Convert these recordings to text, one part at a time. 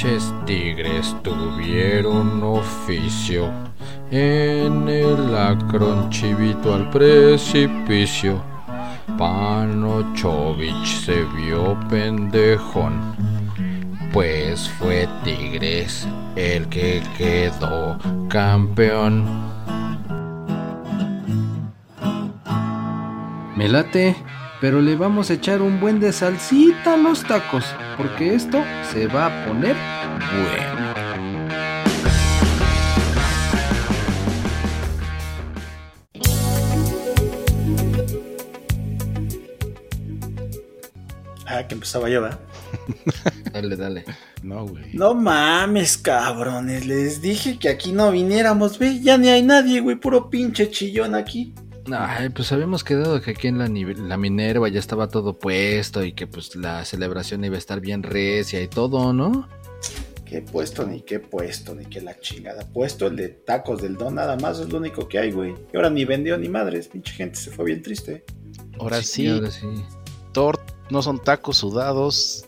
Ches tigres tuvieron oficio en el acron chivito al precipicio. Panochovich se vio pendejón, pues fue Tigres el que quedó campeón. Me late, pero le vamos a echar un buen de salsita a los tacos, porque esto se va a poner bueno. Ah, que empezaba yo, ¿va? Dale, dale. No, güey. No mames, cabrones. Les dije que aquí no viniéramos, ve. Ya ni hay nadie, güey. Puro pinche chillón aquí. Ay, pues habíamos quedado que aquí en la, Minerva ya estaba todo puesto y que pues la celebración iba a estar bien recia y todo, ¿no? Qué puesto, ni qué puesto, ni qué la chingada. Puesto el de tacos del don, nada más es lo único que hay, güey. Y ahora ni vendió ni madres. Pinche gente se fue bien triste. Ahora sí, ahora sí. tor- no son tacos sudados,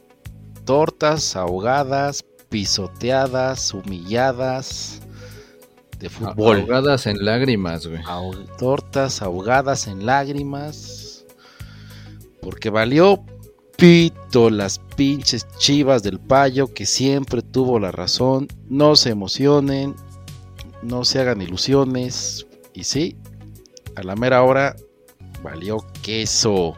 tortas ahogadas, pisoteadas, humilladas de fútbol. Ahogadas en lágrimas, güey. Tortas ahogadas en lágrimas. Porque valió pito las pinches chivas del payo que siempre tuvo la razón. No se emocionen, no se hagan ilusiones. Y sí, a la mera hora valió queso.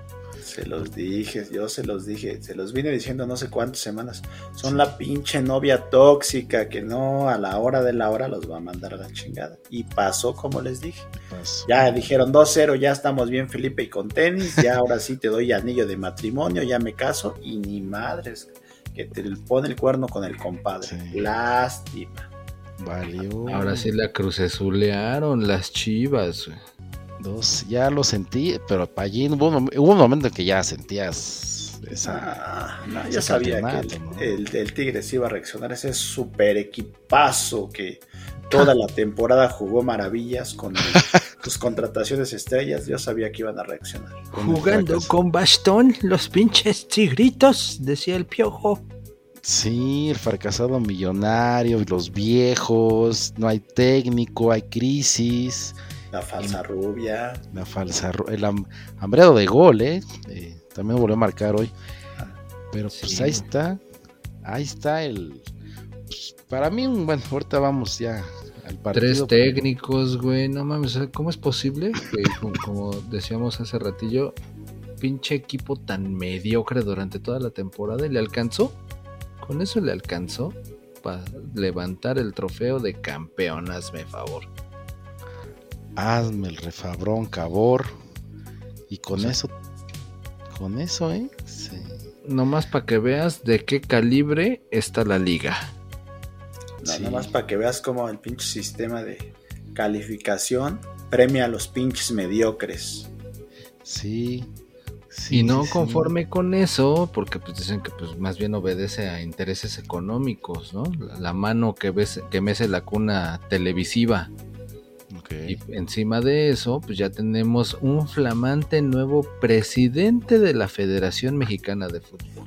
Se los dije, yo se los dije, se los vine diciendo no sé cuántas semanas. Son la pinche novia tóxica que no a la hora de la hora los va a mandar a la chingada. Y pasó como les dije. Pues, Ya dijeron 2-0, ya estamos bien Felipe y con tenis, ya ahora sí te doy anillo de matrimonio, ya me caso y ni madres que te pone el cuerno con el compadre. Sí. Lástima. valió. Ahora sí la crucesulearon las chivas, güey. Dos, ya lo sentí, pero para allí hubo, un mom- hubo un momento en que ya sentías esa. Ah, no, ya sabía que el, ¿no? el- el Tigres iba a reaccionar. Ese super equipazo que toda la temporada jugó maravillas con sus contrataciones estrellas. Yo sabía que iban a reaccionar. Jugando con bastón, los pinches tigritos, decía el piojo. Sí, el fracasado millonario, los viejos, no hay técnico, hay crisis, La falsa rubia. la falsa, el ham- hambreado de gol, ¿eh? Eh, También volvió a marcar hoy. Pero pues Sí. ahí está, ahí está el... pues, para mí, un- bueno, ahorita vamos ya al partido. Tres técnicos, güey, no mames, ¿cómo es posible que, como, como decíamos hace ratillo, pinche equipo tan mediocre durante toda la temporada y le alcanzó? Con eso le alcanzó para levantar el trofeo de campeón, hazme favor. Hazme el refabrón, cabor. Y con eso, con eso, ¿eh? Sí. Nomás para que veas de qué calibre está la liga. No, Sí. Nomás para que veas cómo el pinche sistema de calificación premia a los pinches mediocres. Sí. sí, Y no sí, sí. conforme con eso, porque pues dicen que pues más bien obedece a intereses económicos, ¿no? La, la mano que, ves, que mece la cuna televisiva. Ok. Y encima de eso, pues ya tenemos un flamante nuevo presidente de la Federación Mexicana de Fútbol.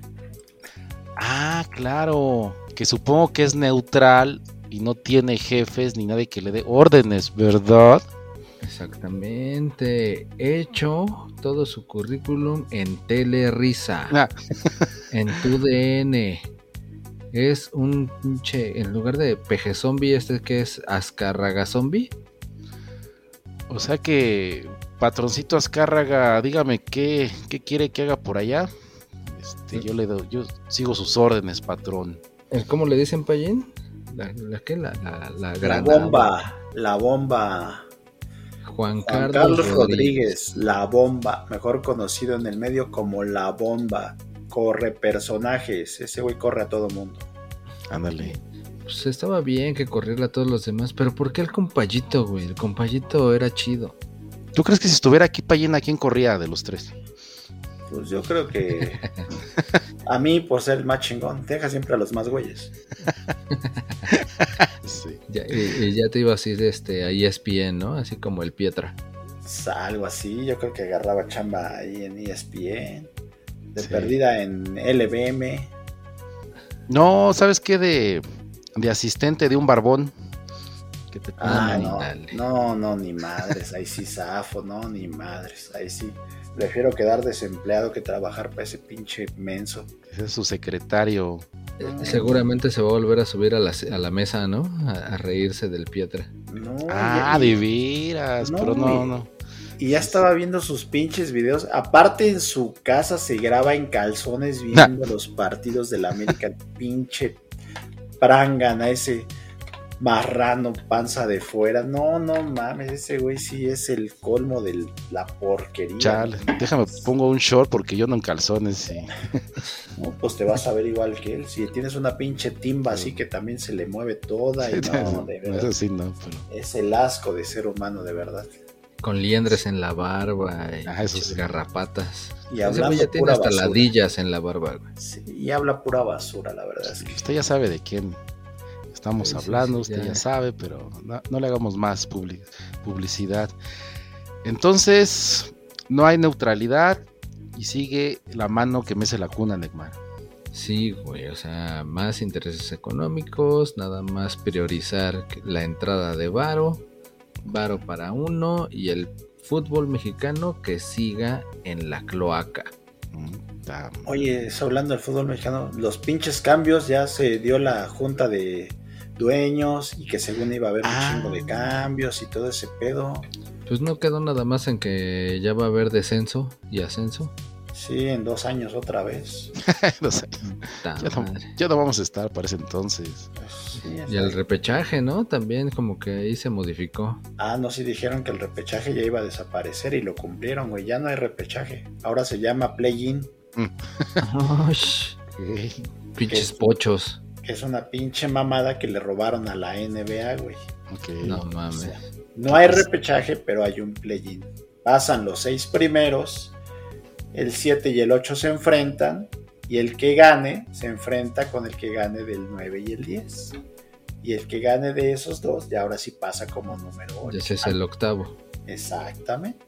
Ah, claro. Que supongo que es neutral y no tiene jefes ni nadie que le dé órdenes, ¿verdad? Exactamente. Hecho todo su currículum en Telerisa. Ah, En tu DN. Es un pinche. En lugar de peje zombie, este que es Azcarraga zombie. O sea que, patroncito Azcárraga, dígame qué, qué quiere que haga por allá. Este, yo le doy, yo sigo sus órdenes, patrón. ¿El ¿Cómo le dicen, Payín? ¿La, la qué? La, la, la bomba, la bomba. Juan Juan Carlos, Carlos Rodríguez. Rodríguez, la bomba, mejor conocido en el medio como la bomba. Corre personajes, ese güey corre a todo mundo. Ándale. Pues estaba bien que corriera a todos los demás, pero ¿por qué el compayito, güey? El compayito era chido. ¿Tú crees que si estuviera aquí Payén, a quién corría de los tres? Pues yo creo que a mí, por ser el más chingón, deja siempre a los más güeyes. Sí. Ya, y, y ya te iba así de este, a ESPN, ¿no? Así como el Pietra. Pues, Algo así, yo creo que agarraba chamba ahí en ESPN, de Sí. perdida en LBM. No, ¿sabes qué? De, de asistente de un barbón. Que te Ah, no, no, no, ni madres, ahí sí zafo, no, ni madres, ahí sí. Prefiero quedar desempleado que trabajar para ese pinche menso. ese es su secretario. Eh, Seguramente se va a volver a subir a la, a la mesa, ¿no? A, a reírse del Pietra. No, Ah, de veras, No, pero no, no. Y ya estaba viendo sus pinches videos. Aparte en su casa se graba en calzones viendo los partidos de la América. Pinche prangana, ese marrano, panza de fuera. No, no mames, ese güey sí es el colmo de la porquería. Chale, déjame pongo un short porque yo no en calzones. y- No, pues te vas a ver igual que él. Si tienes una pinche timba así que también se le mueve toda y no, de verdad. Eso sí, no, pero. Es el asco de ser humano, de verdad. Con liendres en la barba y Ah, eso pinches sí. garrapatas. Y hablando ya tiene pura hasta basura. ladillas en la barba, güey. Sí, y habla pura basura, la verdad. Es que Usted ya sabe de quién estamos hablando, sí, usted ya. ya sabe, pero no, no le hagamos más publi- publicidad. Entonces, no hay neutralidad y sigue la mano que mece la cuna, Neymar. Sí, güey, o sea, más intereses económicos, nada más priorizar la entrada de Varo, Varo para uno y el fútbol mexicano que siga en la cloaca. Mm, Oye, eso hablando del fútbol mexicano, los pinches cambios ya se dio la junta de dueños y que según iba a haber un Ah. chingo de cambios y todo ese pedo. Pues no quedó nada más en que ya va a haber descenso y ascenso. Sí, en dos años otra vez. sé, Ta ya, no, madre. ya no vamos a estar para ese entonces. Sí, Y el repechaje, ¿no? También como que ahí se modificó. Ah, no, sí dijeron que el repechaje ya iba a desaparecer y lo cumplieron, güey. Ya no hay repechaje. Ahora se llama play-in, Ok, pinches pochos. que es una pinche mamada que le robaron a la NBA, güey. ok. No O mames. sea, no hay repechaje, pero hay un play-in. Pasan los seis primeros, el 7 y el 8 se enfrentan, y el que gane se enfrenta con el que gane del 9 y el 10. Y el que gane de esos dos, ya ahora sí pasa como número 8. Ese es el octavo. Exactamente.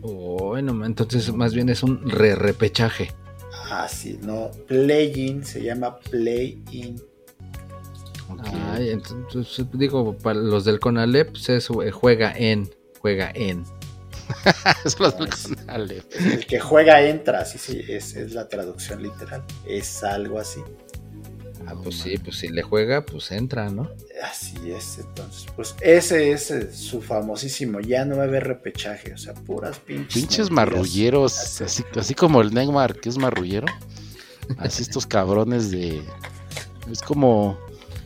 Bueno, entonces más bien es un re-repechaje. Así, no, play-in se llama play-in. ok. Ay, entonces digo, para los del Conalep pues es, eh, juega en, juega en. Del canal, eh. El que juega entra, sí, sí, es, es la traducción literal. Es algo así. Ah, pues sí, pues si le juega, pues entra, ¿no? Así es, entonces, pues ese es eh, su famosísimo, ya no va a haber repechaje, o sea, puras pinches. Pinches mentiras. marrulleros, Así. así, así como el Neymar, que es marrullero. Así estos cabrones de. Es como.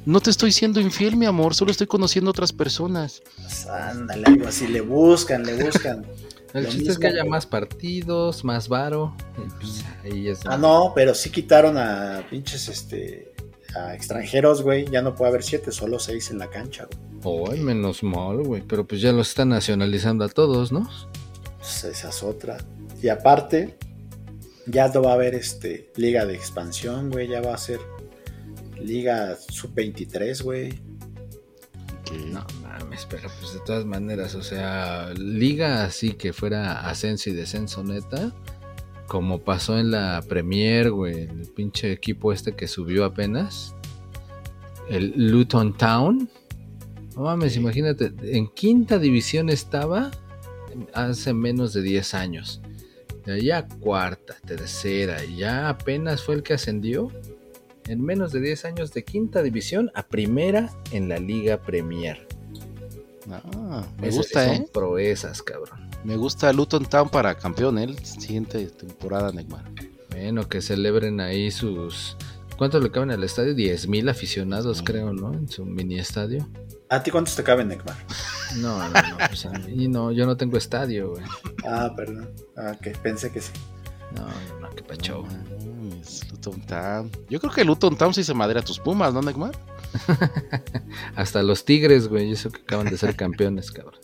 No te estoy siendo infiel, mi amor, solo estoy conociendo otras personas. Pues, ándale, algo así, le buscan, le buscan. El Lo chiste es que haya más partidos, más varo. pues ahí es. Ah, no, pero sí quitaron a pinches, este, a extranjeros, güey, ya no puede haber siete, solo seis en la cancha, güey. Oh, menos mal, güey. Pero pues ya los están nacionalizando a todos, ¿no? Pues esa es otra. Y aparte, ya no va a haber, este, liga de expansión, güey, ya va a ser liga sub-23, güey. No mames, pero pues de todas maneras, o sea, liga así que fuera ascenso y descenso neta, como pasó en la Premier, güey, el pinche equipo este que subió apenas, el Luton Town. No mames, imagínate, en quinta división estaba hace menos de 10 años. De allá a cuarta, tercera, y ya apenas fue el que ascendió en menos de 10 años de quinta división a primera en la Liga Premier. Ah, me Esas gusta, son ¿eh? proezas, cabrón. Me gusta Luton Town para campeón, ¿eh? El siguiente temporada, Neymar. Bueno, que celebren ahí sus... ¿Cuántos le caben al estadio? 10 mil aficionados, Sí. creo, ¿no? En su mini estadio. ¿A ti cuántos te caben, Neymar? No, no, no. pues a mí no, yo no tengo estadio, güey. Ah, perdón. Ah, que pensé que sí. No, no, no, qué pacho. No Luton Town. Yo creo que Luton Town sí se madera a tus pumas, ¿no, Neymar? Hasta los Tigres, güey, eso que acaban de ser campeones, cabrón.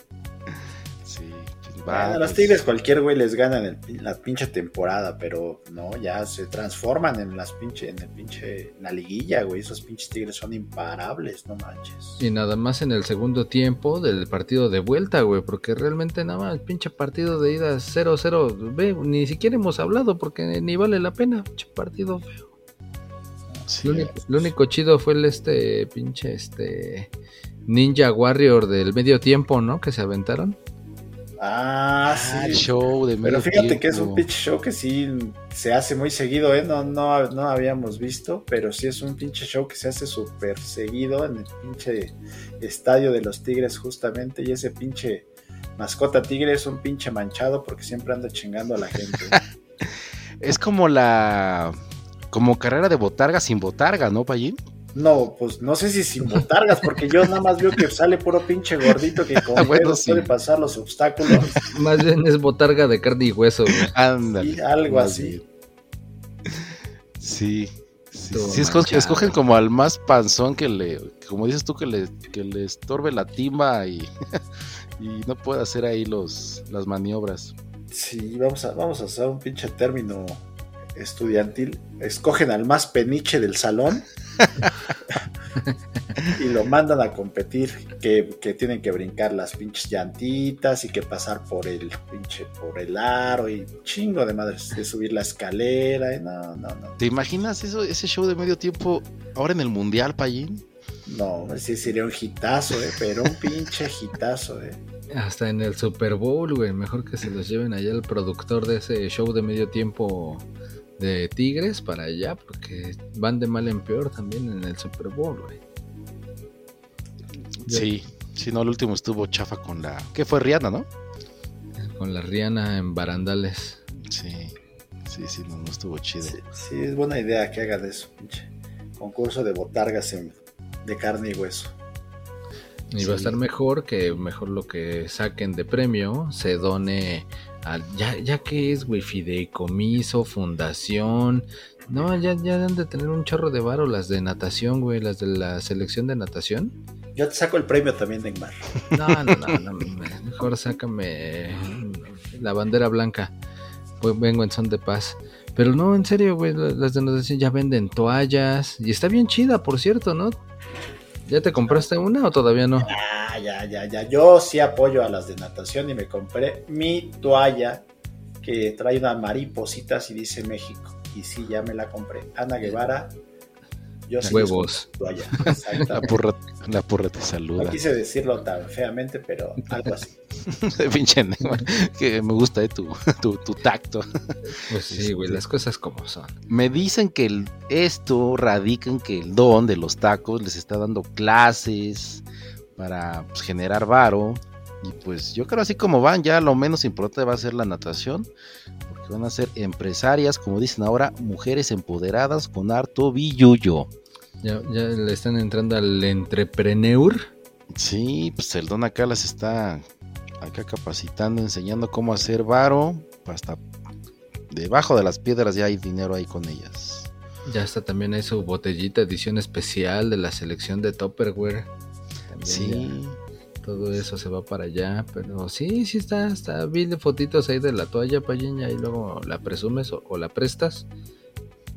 Pues, va, a los pues, Tigres cualquier güey les gana en la pinche temporada, pero no, ya se transforman en las pinche, en el pinche, en la liguilla, güey. Esos pinches Tigres son imparables, no manches. Y nada más en el segundo tiempo del partido de vuelta, güey, porque realmente nada más el pinche partido de ida 0-0, ve, ni siquiera hemos hablado porque ni vale la pena, pinche partido feo. sí, Lo único, lo único chido fue el este pinche este Ninja Warrior del medio tiempo, ¿no? Que se aventaron. Ah, Ah, sí. show de Pero fíjate que es un pinche show que sí se hace muy seguido, ¿eh? No, no, no habíamos visto, pero sí es un pinche show que se hace súper seguido en el pinche estadio de los Tigres justamente y ese pinche mascota tigre es un pinche manchado porque siempre anda chingando a la gente. Es como la. Como carrera de botarga sin botarga, ¿no, Payín? No, pues no sé si sin botargas, porque yo nada más veo que sale puro pinche gordito que con Bueno, sí. puede pasar los obstáculos Más bien es botarga de carne y hueso, güey. Ándale. algo así. bien. Sí. Sí, Todo sí, esco- manchado. escogen como al más panzón que le, como dices tú, que le, que le estorbe la timba y, y no puede hacer ahí los, las maniobras. Sí, vamos a, vamos a usar un pinche término estudiantil. Escogen al más peniche del salón y lo mandan a competir. Que, que tienen que brincar las pinches llantitas y que pasar por el pinche, por el aro y chingo de madres, de subir la escalera. y no, no, no. ¿Te imaginas eso, ese show de medio tiempo ahora en el Mundial, Payín? No, sí sería un hitazo, eh, pero un pinche hitazo, eh. Hasta en el Super Bowl, güey. Mejor que se los lleven allá el productor de ese show de medio tiempo de Tigres para allá, porque van de mal en peor también en el Super Bowl, güey. Sí, sí, no, el último estuvo chafa con la... ¿Qué fue Rihanna, no? Con la Rihanna en barandales. Sí, sí, sí, no, no estuvo chido. Sí, sí, es buena idea que hagan eso, pinche. Concurso de botargas en- de carne y hueso. Y va a estar mejor que mejor lo que saquen de premio se done al. Ya, ya que es, güey, fideicomiso, fundación. No, ya, ya han de tener un chorro de varo las de natación, güey, las de la selección de natación. Yo te saco el premio también, Neymar. No, no, no, no, me- mejor sácame la bandera blanca. Pues vengo en son de paz. Pero no, en serio, güey, la- las de natación ya venden toallas. Y está bien chida, por cierto, ¿no? ¿Ya te compraste una o todavía no? Ah, ya, ya, ya. Yo sí apoyo a las de natación y me compré mi toalla que trae unas maripositas y dice México. Y sí, ya me la compré. Ana Guevara, yo Huevos. La porra, la porra te No saluda. quise decirlo tan feamente, pero algo así. Pinche que me gusta eh, tu, tu, tu tacto. Pues sí, güey, las cosas como son. Me dicen que el- esto radica en que el don de los tacos les está dando clases para pues, generar varo. Y pues yo creo así como van, ya lo menos importante va a ser la natación. Porque van a ser empresarias, como dicen ahora, mujeres empoderadas con harto billuyo. Ya, ya le están entrando al entrepreneur. Sí, pues el don acá las está acá capacitando, enseñando cómo hacer varo. Hasta debajo de las piedras ya hay dinero ahí con ellas. Ya está también hay su botellita edición especial de la selección de Tupperware. También Sí. ya todo eso se va para allá. Pero sí, sí está. está vi de fotitos ahí de la toalla, Payiña, y luego la presumes o, o la prestas.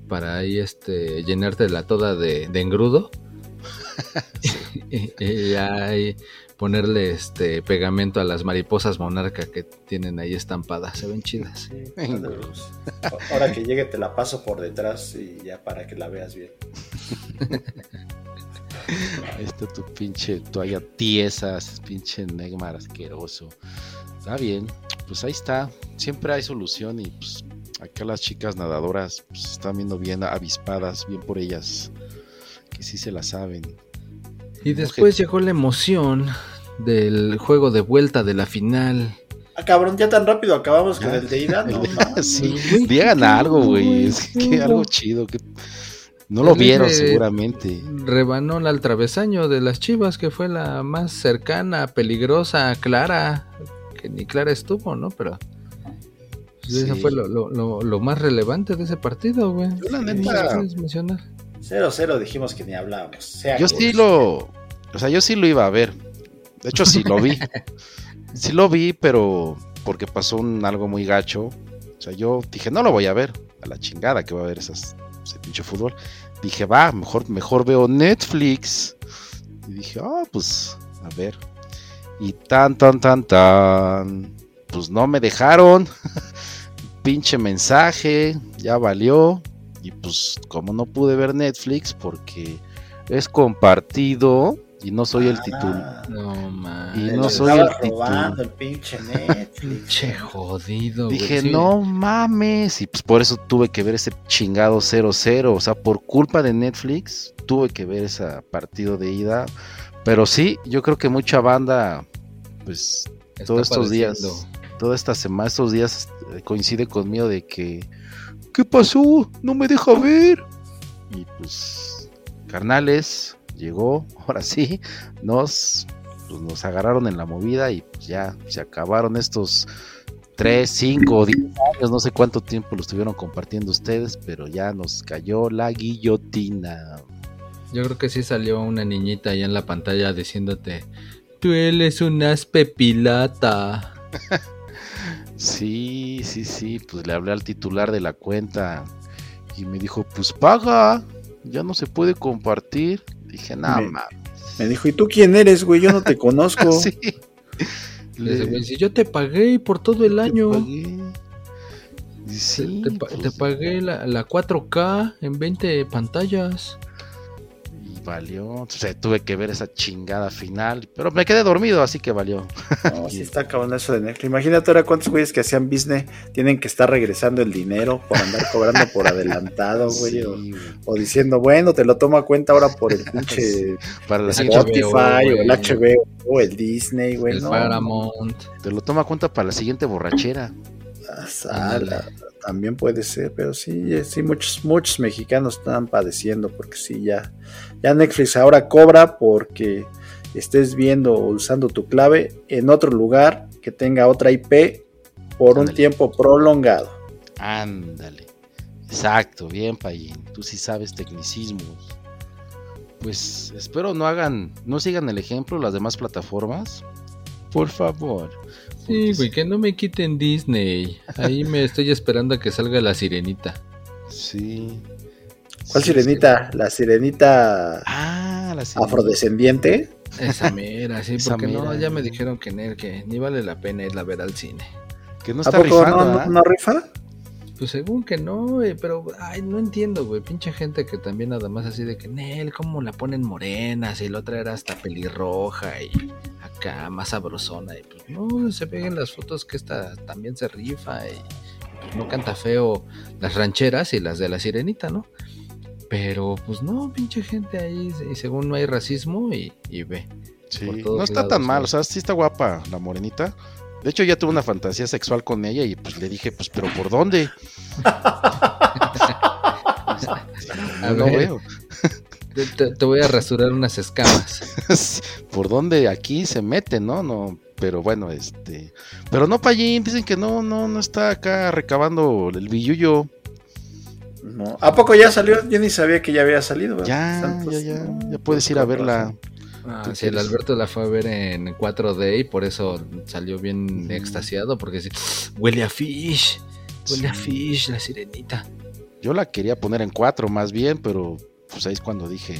Para ahí este llenarte la toda de, de engrudo. y, ahí ponerle este pegamento a las mariposas monarca que tienen ahí estampadas. Se ven chidas. Sí, ahora que llegue te la paso por detrás y ya para que la veas bien. Ahí está tu pinche toalla tiesa, pinche Neymar asqueroso. Está bien, pues ahí está. Siempre hay solución y pues acá las chicas nadadoras pues, están viendo bien avispadas, bien por ellas, que sí se la saben. Y después llegó la emoción del juego de vuelta de la final. Ah, cabrón, ya tan rápido acabamos con el de ida, no sí, ¿qué algo, güey. Es algo chido. Que... No lo vieron seguramente. Rebanó al travesaño de las Chivas, que fue la más cercana, peligrosa, clara, que ni clara estuvo, ¿no? Pero pues, eso fue lo, lo- lo- lo más relevante de ese partido, güey. Yo, la ¿Qué neta- más quieres mencionar? 0-0 dijimos que ni hablábamos. Sea Yo sí lo. O sea, yo sí lo iba a ver. De hecho, sí lo vi. sí lo vi, pero porque pasó un, algo muy gacho. O sea, yo dije, no lo voy a ver. A la chingada que va a ver esas, ese pinche fútbol. Dije, va, mejor, mejor veo Netflix. Y dije, ah, pues, a ver. Y tan, tan, tan, tan. Pues no me dejaron. Pinche mensaje, ya valió. Y pues, como no pude ver Netflix, porque es compartido y no soy el titular. Ah, No, man. Y no soy el robando el pinche Netflix. Pinche jodido, güey. Dije, Sí. no mames. Y pues por eso tuve que ver ese chingado 0-0. O sea, por culpa de Netflix, tuve que ver ese partido de ida. Pero sí, yo creo que mucha banda, pues Está todos estos días, toda esta semana, estos días eh, coincide conmigo de que, ¿qué pasó? No me deja ver. Y pues, carnales, llegó, ahora sí, nos, pues, nos agarraron en la movida y pues ya se acabaron estos 3, 5 o 10 años, no sé cuánto tiempo lo estuvieron compartiendo ustedes, pero ya nos cayó la guillotina. Yo creo que sí salió una niñita ahí en la pantalla diciéndote, tú eres un aspe pilata. Sí, sí, sí, pues le hablé al titular de la cuenta y me dijo, pues paga, ya no se puede compartir. Dije, Me- mames. Me dijo, ¿y tú quién eres, güey? Yo no te conozco. Sí. Le dice, "Güey, si yo te pagué por todo el te año. Te, sí, te pa- pues, te pagué la, la 4K en 20 pantallas. Valió. O sea, tuve que ver esa chingada final, pero me quedé dormido, así que valió. No, sí está cabrón eso de Netflix. Imagínate ahora cuántos güeyes que hacían business tienen que estar regresando el dinero por andar cobrando por adelantado, güey. Sí, o, güey. o diciendo, bueno, te lo tomo a cuenta ahora por el pinche Para la El siguiente, HBO, Spotify o el. HBO o el Disney, güey. el no, Paramount. te lo toma cuenta para la siguiente borrachera. Ah, sala, también puede ser, pero sí, eh, sí, muchos, muchos mexicanos están padeciendo porque sí, ya, ya Netflix ahora cobra porque estés viendo o usando tu clave en otro lugar que tenga otra IP por un tiempo prolongado. Ándale. Exacto, bien, Payín. Tú sí sabes tecnicismos. Pues espero no hagan, no sigan el ejemplo las demás plataformas. Por favor. Sí, güey, que no me quiten Disney. Ahí me estoy esperando a que salga la sirenita. Sí. ¿Cuál Sí, sirenita? La sirenita sí. Ah, la sirenita. afrodescendiente. Esa mera, sí, porque no, ya me dijeron que, que ni vale la pena irla a ver al cine. Que no ¿A está poco rifando, no, no, ¿ah? no rifa? Pues según que no, güey, pero ay, no entiendo, güey. Pinche gente que también nada más así de que, Nel, ¿cómo la ponen morena? Si la otra era hasta pelirroja y acá más sabrosona. Y pues no, se peguen las fotos que esta también se rifa y pues, no canta feo las rancheras y las de la sirenita, ¿no? Pero pues no, pinche gente ahí, y según no hay racismo y, y ve. Sí, no está lados, tan mal, ¿no? o sea, sí está guapa la morenita. De hecho, ya tuve una fantasía sexual con ella y pues le dije, pues, pero ¿por dónde? A no veo. Te, voy a rasurar unas escamas. ¿Por dónde aquí se mete, no? No, pero bueno, este, pero no Payín, dicen que no, no, no está acá recabando el billullo. No. ¿A poco ya salió? Yo ni sabía que ya había salido. ¿verdad? Ya, ya, Santos, ya, no, ya puedes ir a verla. razón. Ah, ¿Tú sí, el? Alberto la fue a ver en 4D y por eso salió bien extasiado, porque sí, huele a fish, huele a fish, la sirenita. Yo la quería poner en cuatro más bien, pero pues ahí es cuando dije,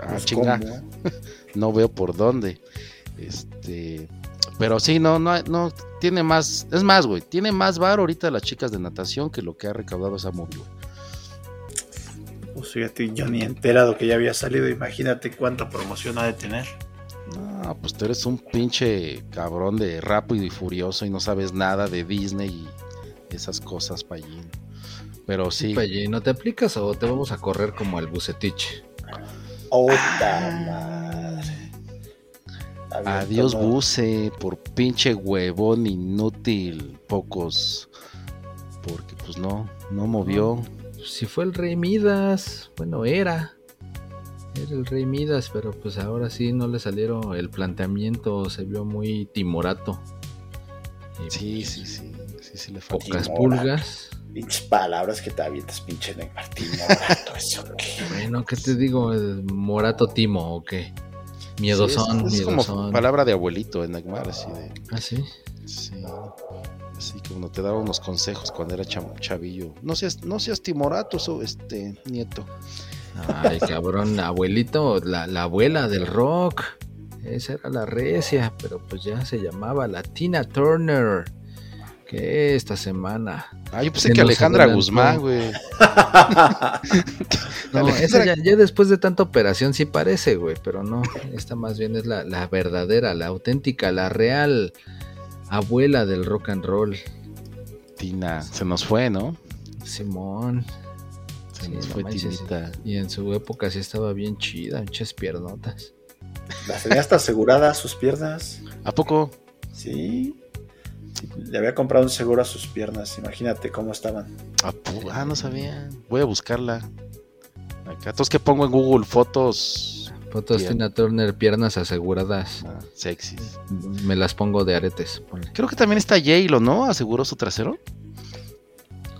ah, Pues, chinga, no veo por dónde. Este, pero sí, no, no, no, tiene más, es más, güey, tiene más bar ahorita las chicas de natación que lo que ha recaudado esa movie, güey. Pues fíjate, yo ni enterado que ya había salido. Imagínate cuánta promoción ha de tener. No, pues tú eres un pinche cabrón de rápido y furioso y no sabes nada de Disney y esas cosas, Payín. Pero sí. Oye, ¿no te aplicas o te vamos a correr como al bucetich? ¡Ota Ah. madre! Había Adiós, Buse, por pinche huevón inútil. Pocos. Porque pues no, no movió. Si fue el rey Midas, bueno, era. Era el rey Midas, pero pues ahora sí no le salieron el planteamiento, se vio muy timorato. Y, Sí, pues, sí, sí. Sí, sí le faltó. Pocas Timorato. pulgas. Pinches palabras que te avientas, pinche Neymar. Timorato, eso. ¿qué? Bueno, ¿qué te digo? ¿El ¿Morato Timo o qué? Miedosón, Sí, es, es como miedosón. palabra de abuelito en Neymar, así de. Ah, sí. Sí. Así que uno te daba unos consejos cuando era chavillo. No seas, no seas timorato, so, este nieto. Ay, cabrón, abuelito, la, la abuela del rock. Esa era la recia, pero pues ya se llamaba la Tina Turner. Que esta semana. Ah, yo pensé que Alejandra. Guzmán, güey. No, Alejandra- esa ya, ya después de tanta operación sí parece, güey, pero no. Esta más bien es la, la verdadera, la auténtica, la real abuela del rock and roll. Tina, se nos fue, ¿no? Simón. Se Sí, nos no fue manches, Tinita. Y en su época sí estaba bien chida, muchas piernotas. Las tenía hasta aseguradas sus piernas. ¿A poco? Sí. Le había comprado un seguro a sus piernas. Imagínate cómo estaban. ¿A po- Ah, no sabía. Voy a buscarla. Acá, entonces que pongo en Google fotos Fotos Bien. Tina Turner, piernas aseguradas. ah, sexys. Me las pongo de aretes. ponle. Creo que también está J-Lo, ¿no? ¿Aseguró su trasero?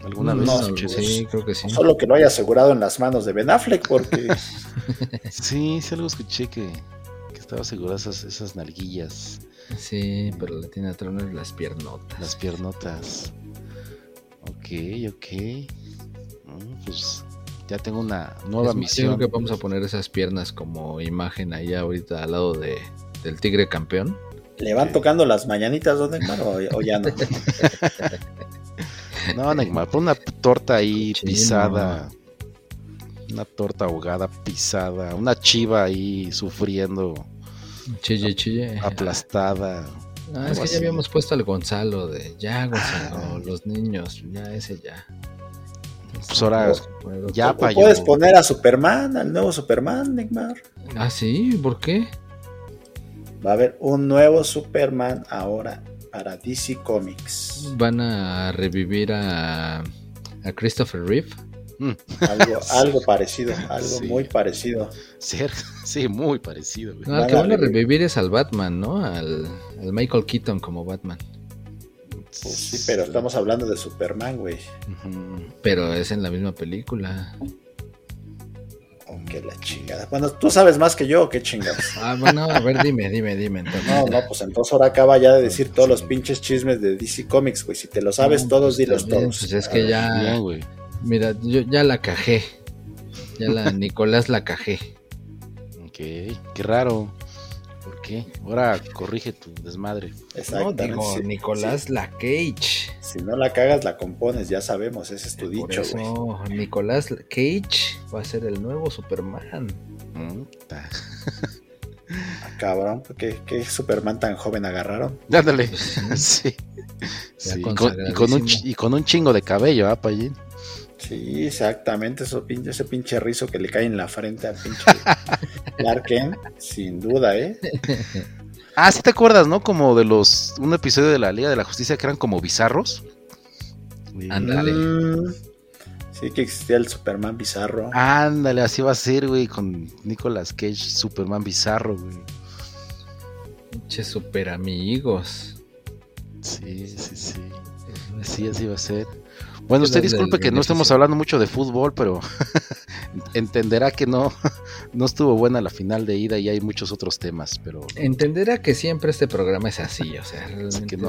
¿Alguna No, vez no, escuché sí, creo que sí. Solo que lo haya asegurado en las manos de Ben Affleck, porque Sí, sí, algo escuché que, que estaba asegurada esas, esas nalguillas, Sí, pero la Tina Turner las piernotas. las piernotas. Ok, ok. Mm, pues ya tengo una nueva Es misión. creo que vamos a poner esas piernas como imagen ahí ahorita al lado de, del tigre campeón. le van tocando las mañanitas, ¿dónde, hermano? O, o ya no. No, Neymar, pon una torta ahí Chino. pisada. Una torta ahogada pisada. Una chiva ahí sufriendo, Chille, chille. aplastada. Ah, es que así. ya habíamos puesto al Gonzalo de ya, Gonzalo, los niños, ya ese ya. Pues ahora, ya O pa' puedes yo. poner a Superman, al nuevo Superman, Neymar. Ah, sí, ¿por qué? Va a haber un nuevo Superman ahora para DC Comics. Van a revivir a, a Christopher Reeve. Mm, Algo, algo parecido, algo Sí. muy parecido. sí, muy parecido. No, al que van a revivir. es al Batman, ¿no? Al, al Michael Keaton como Batman. Pues sí, pero estamos hablando de Superman, güey. Pero es en la misma película. Aunque la chingada. Bueno, tú sabes más que yo, qué chingados. Ah, bueno, a ver, dime, dime, dime. Entonces. No, no, pues entonces ahora acaba ya de decir todos los pinches chismes de DC Comics, güey. Si te lo sabes No, todos, pues, dilos todos. Pues es que ya, güey. Mira, yo ya la cajé. Ya la Nicolás la cajé. Ok, qué raro. ¿Por qué? Ahora corrige tu desmadre. No, Exactamente. digo, sí, Nicolás la Cage. Si no la cagas, la compones, ya sabemos, ese es tu Por dicho, güey. eso Nicolás Cage va a ser el nuevo Superman. Mm. Ah, Cabrón, ¿qué, qué Superman tan joven agarraron? Ándale. Pues sí. Sí, y, con, y con un, y con un chingo de cabello, ¿ah, Payín? Sí, exactamente, eso, pinche, ese pinche rizo que le cae en la frente al pinche Clark Kent, sin duda, ¿eh? Ah, sí te acuerdas, ¿no? Como de los. Un episodio de la Liga de la Justicia que eran como bizarros. Ándale. Mm, sí que existía el Superman bizarro. Ándale, así va a ser, güey, con Nicolas Cage, Superman bizarro, güey. Pinches super amigos. Sí, sí, sí. Sí, así va a ser. Bueno, usted disculpe que no estemos hablando mucho de fútbol, pero entenderá que no, no estuvo buena la final de ida y hay muchos otros temas, pero Entenderá que siempre este programa es así, o sea, realmente que no-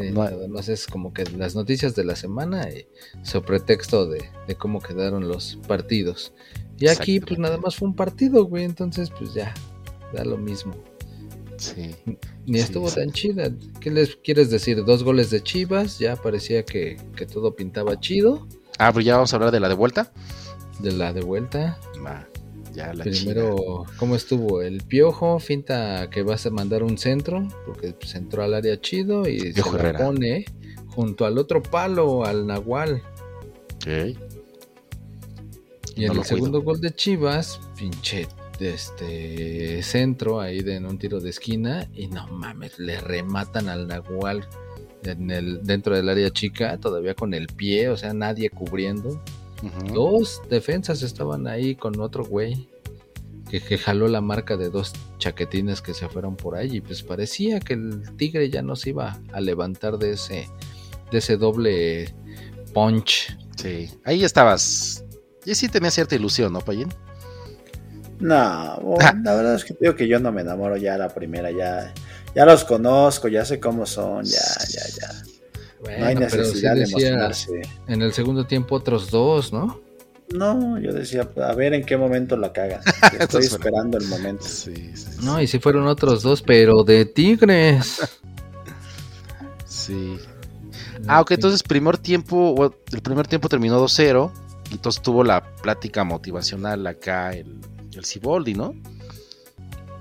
es como que las noticias de la semana y sobre pretexto de, de cómo quedaron los partidos. Y aquí pues nada más fue un partido, güey, entonces pues ya, da lo mismo. sí. Ni estuvo sí. tan chida. ¿Qué les quieres decir? Dos goles de Chivas, ya parecía que, que todo pintaba chido. Ah, pero ya vamos a hablar de la de vuelta. De la de vuelta. Ya la Primero, chida. ¿cómo estuvo? El piojo, finta que vas a mandar un centro, porque pues, entró al área chido y Piojo se la pone junto al otro palo, al Nahual. Ok. Y No en el segundo gol de Chivas, pinche este centro ahí de, en un tiro de esquina y no mames, le rematan al Nahual en el, dentro del área chica, todavía con el pie, o sea, nadie cubriendo. Dos defensas estaban ahí con otro güey que, que jaló la marca de dos chaquetines que se fueron por ahí y pues parecía que el tigre ya no se iba a levantar de ese, de ese doble punch. Sí, ahí estabas. Y sí tenía cierta ilusión, ¿no, Payín? No, bueno, la verdad es que digo que yo no me enamoro ya a la primera, ya, ya los conozco, ya sé cómo son, ya, ya, ya. No hay Bueno, pero sí necesidad de decía emocionarse. en el segundo tiempo otros dos, ¿no? No, yo decía, a ver en qué momento la cagan. Estoy esperando el momento. Sí, sí. sí. No, y sí fueron otros dos, pero de tigres. Sí. Ah, ok, entonces primer tiempo, el primer tiempo terminó 2-0, y entonces tuvo la plática motivacional acá el, el Ciboldi, ¿no?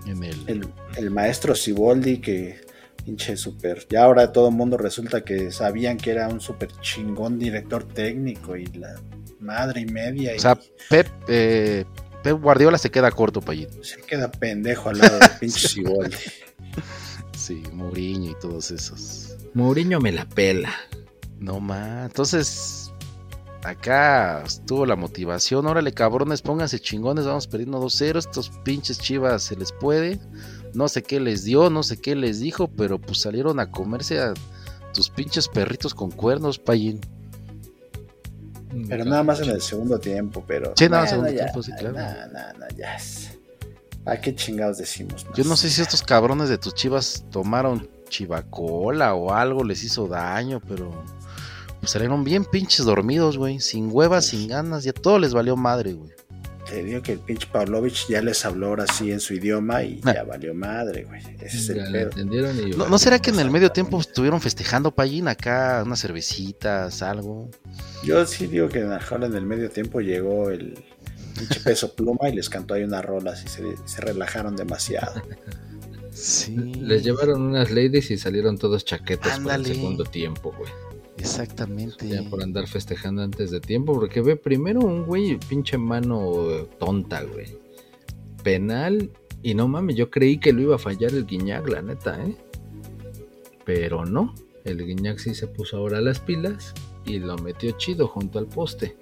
En el... El, el maestro Siboldi que pinche super. Ya ahora todo el mundo resulta que sabían que era un super chingón director técnico y la madre y media. Y O sea, Pep, eh, Pep Guardiola se queda corto, Payín. se queda pendejo al lado del pinche Siboldi. Sí, Mourinho y todos esos. Mourinho me la pela. No más. Entonces, acá estuvo la motivación. Órale, cabrones, pónganse chingones. Vamos perdiendo 2-0. Estos pinches chivas se les puede. No sé qué les dio, no sé qué les dijo, pero pues salieron a comerse a tus pinches perritos con cuernos, Payín. Pero nada más en el segundo tiempo, pero. Sí, nada más en el ya, tiempo, sí, claro. No, no, no, ya. ¿A qué chingados decimos? más? Yo no sé si estos cabrones de tus chivas tomaron chivacola o algo les hizo daño, pero pues salieron bien pinches dormidos, güey. Sin huevas, sin ganas, ya todo les valió madre, güey. Te digo que el pinche Pavlovich ya les habló ahora sí en su idioma y Ah. ya valió madre, güey. Ese es el pedo. entendieron y ¿No, ¿no será que en el medio tiempo estuvieron festejando Payín acá unas cervecitas, algo? Yo sí digo que en la jaula en el medio tiempo llegó el pinche peso pluma y les cantó ahí unas rolas y se, se relajaron demasiado. Sí. Les llevaron unas ladies y salieron todos chaquetos por Ándale. el segundo tiempo, güey. Exactamente. Ya por andar festejando antes de tiempo, porque ve primero un güey, pinche mano tonta, güey. Penal, y no mames, yo creí que lo iba a fallar el Guiñac, la neta, ¿eh? Pero no, el Guiñac sí se puso ahora las pilas y lo metió chido junto al poste.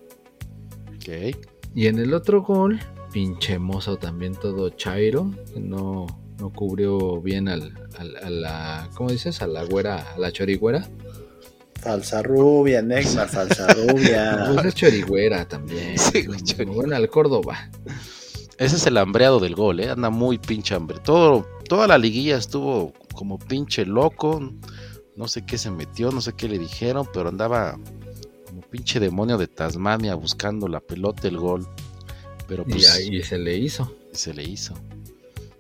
Ok. Y en el otro gol, pinche mozo también todo chairo, que no, no cubrió bien al, al- a la, ¿cómo dices? A la güera, a la chorigüera. Falsa rubia, Neymar, falsa rubia. Pues es chorigüera también. Sí. Bueno, al Córdoba. Ese es el hambreado del gol, ¿eh? Anda muy pinche hambre. Todo, toda la liguilla estuvo como pinche loco. No sé qué se metió, no sé qué le dijeron, pero andaba como pinche demonio de Tasmania buscando la pelota, el gol. Pero Y pues ahí se le hizo, se le hizo.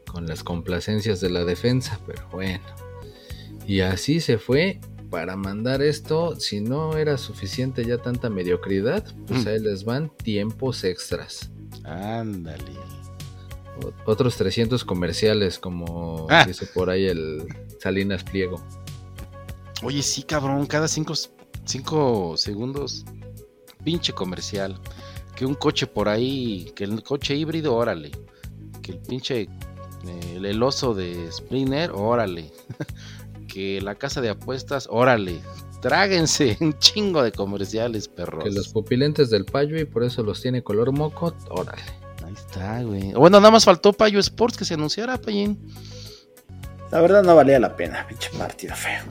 con las complacencias de la defensa, pero bueno. Y así se fue para mandar esto. Si no era suficiente ya tanta mediocridad, pues Mm. ahí les van tiempos extras. Ándale. Otros 300 comerciales, como Ah. dice por ahí el Salinas Pliego. Oye, sí, cabrón, cada cinco, cinco segundos, pinche comercial. Que un coche por ahí, que el coche híbrido, órale. Que el pinche, eh, el, el oso de Sprinter, órale. que la casa de apuestas, órale. Tráguense un chingo de comerciales, perros. Que los pupilentes del payo y por eso los tiene color moco, órale. Ahí está, güey. Bueno, nada más faltó Payo Sports que se anunciara, Payín. La verdad no valía la pena, pinche partido feo.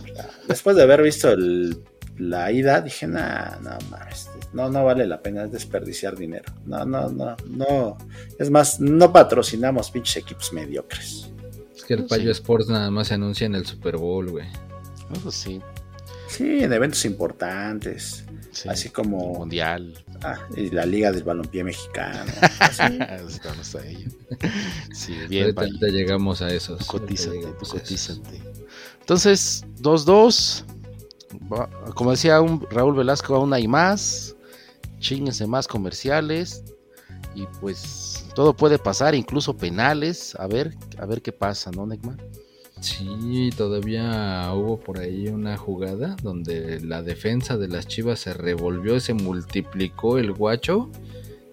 Después de haber visto el- la ida, dije, nah, no mames, no, no vale la pena, es desperdiciar dinero. No, no, no, no. Es más, no patrocinamos pinches equipos mediocres. Que el Sí. payo Sports nada más se anuncia en el Super Bowl, güey. Eso sí. Sí, en eventos importantes, sí. así como Mundial. ah, y la Liga del Balompié Mexicano. así. Estamos a ello. Sí, bien, Ahorita, llegamos a esos. Cotízate, cotízate. Entonces, 2-2. Va- Como decía un Raúl Velasco, aún hay más. Chinguense más comerciales. Y pues todo puede pasar, incluso penales. A ver, a ver qué pasa, ¿no, Necma? Sí, todavía hubo por ahí una jugada donde la defensa de las Chivas se revolvió, se multiplicó el guacho,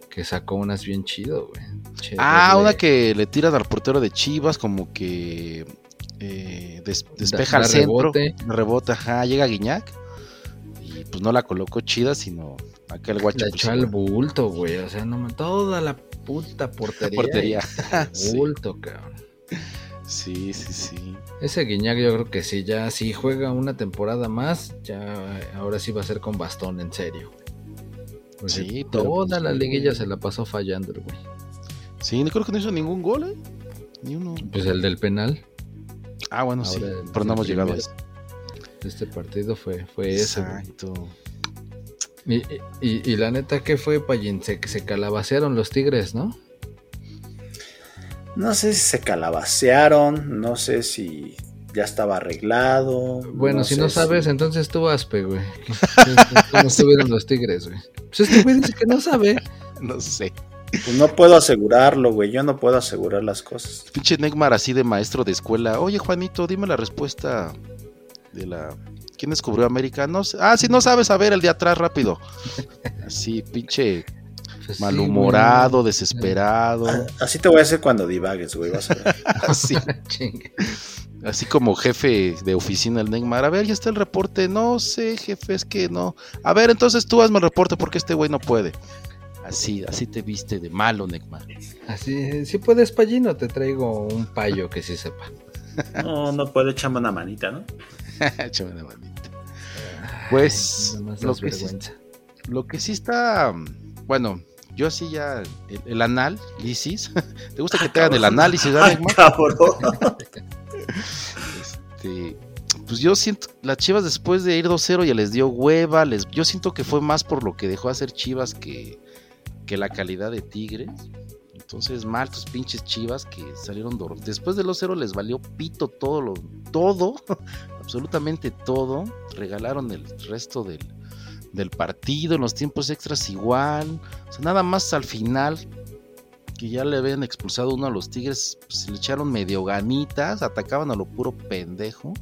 que sacó unas bien chido, güey. Ah, una que le tiran al portero de Chivas, como que eh, des- despeja al centro, rebote. rebota, ajá, llega Guiñac y pues no la colocó chida, sino acá el guacho La pues, echó al bulto, güey. O sea, no me- toda la puta portería. portería. Al Sí. bulto, cabrón. Sí, sí, sí. Ese Guiñac yo creo que sí, ya si juega una temporada más, ya ahora sí va a ser con bastón, en serio. Porque Sí, toda pues, la liguilla güey. se la pasó fallando el güey. Sí, no creo que no hizo ningún gol, ¿eh? Ni uno. Pues el del penal Ah, bueno, sí, Ahora pero no hemos llegado a eso. este partido fue, fue ese, güey. Exacto. Y, y- y la neta, ¿qué fue, Payín? Se, se calabacearon los tigres, ¿no? No sé si se calabacearon, no sé si ya estaba arreglado. Bueno, si no sabes, entonces tú aspe, güey. ¿Cómo estuvieron los tigres, güey? Pues este güey dice que no sabe. No sé. Pues no puedo asegurarlo, güey. Yo no puedo asegurar las cosas. Pinche Neymar así de maestro de escuela. Oye, Juanito, dime la respuesta de la. ¿Quién descubrió América? No sé. Ah, si no sabes, a ver el de atrás rápido. Así, pinche Pues sí, malhumorado, desesperado. Ah, Así te voy a hacer cuando divagues, güey. Vas a ver. Así, así como jefe de oficina el Neymar. A ver, ya está el reporte. No sé, jefe, es que no. A ver, entonces tú hazme el reporte porque este güey no puede. Así, así te viste de malo, Neymar. Así, si puedes, Payín, o te traigo un payo que sí sepa. No, no puede echarme una manita, ¿no? Échame la manita. Pues, Ay, lo que sí-. Lo que sí está, bueno, yo así ya, el, el análisis, ¿te gusta que te hagan el análisis, Ay, cabrón. Este, pues yo siento, las Chivas después de ir 2-0 ya les dio hueva, les, yo siento que fue más por lo que dejó hacer Chivas que, que la calidad de Tigres. Entonces, mal tus pinches Chivas que salieron dor- Después de los 0 les valió pito todo lo todo, absolutamente todo. Regalaron el resto del, del partido, en los tiempos extras igual. O sea, nada más al final que ya le habían expulsado uno a los Tigres, pues, se le echaron medio ganitas, atacaban a lo puro pendejo.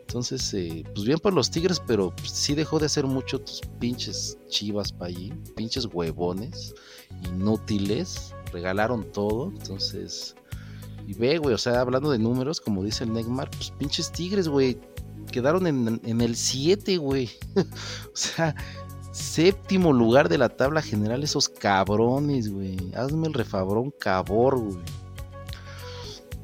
Entonces, eh, pues bien por los Tigres, pero pues, sí dejó de hacer mucho tus pinches chivas para allí, pinches huevones, inútiles, regalaron todo. Entonces, y ve, güey, o sea, hablando de números, como dice el Neymar, pues pinches Tigres, güey, quedaron en, en el 7, güey. o sea, séptimo lugar de la tabla general, esos cabrones, güey. Hazme el refabrón cabor, güey.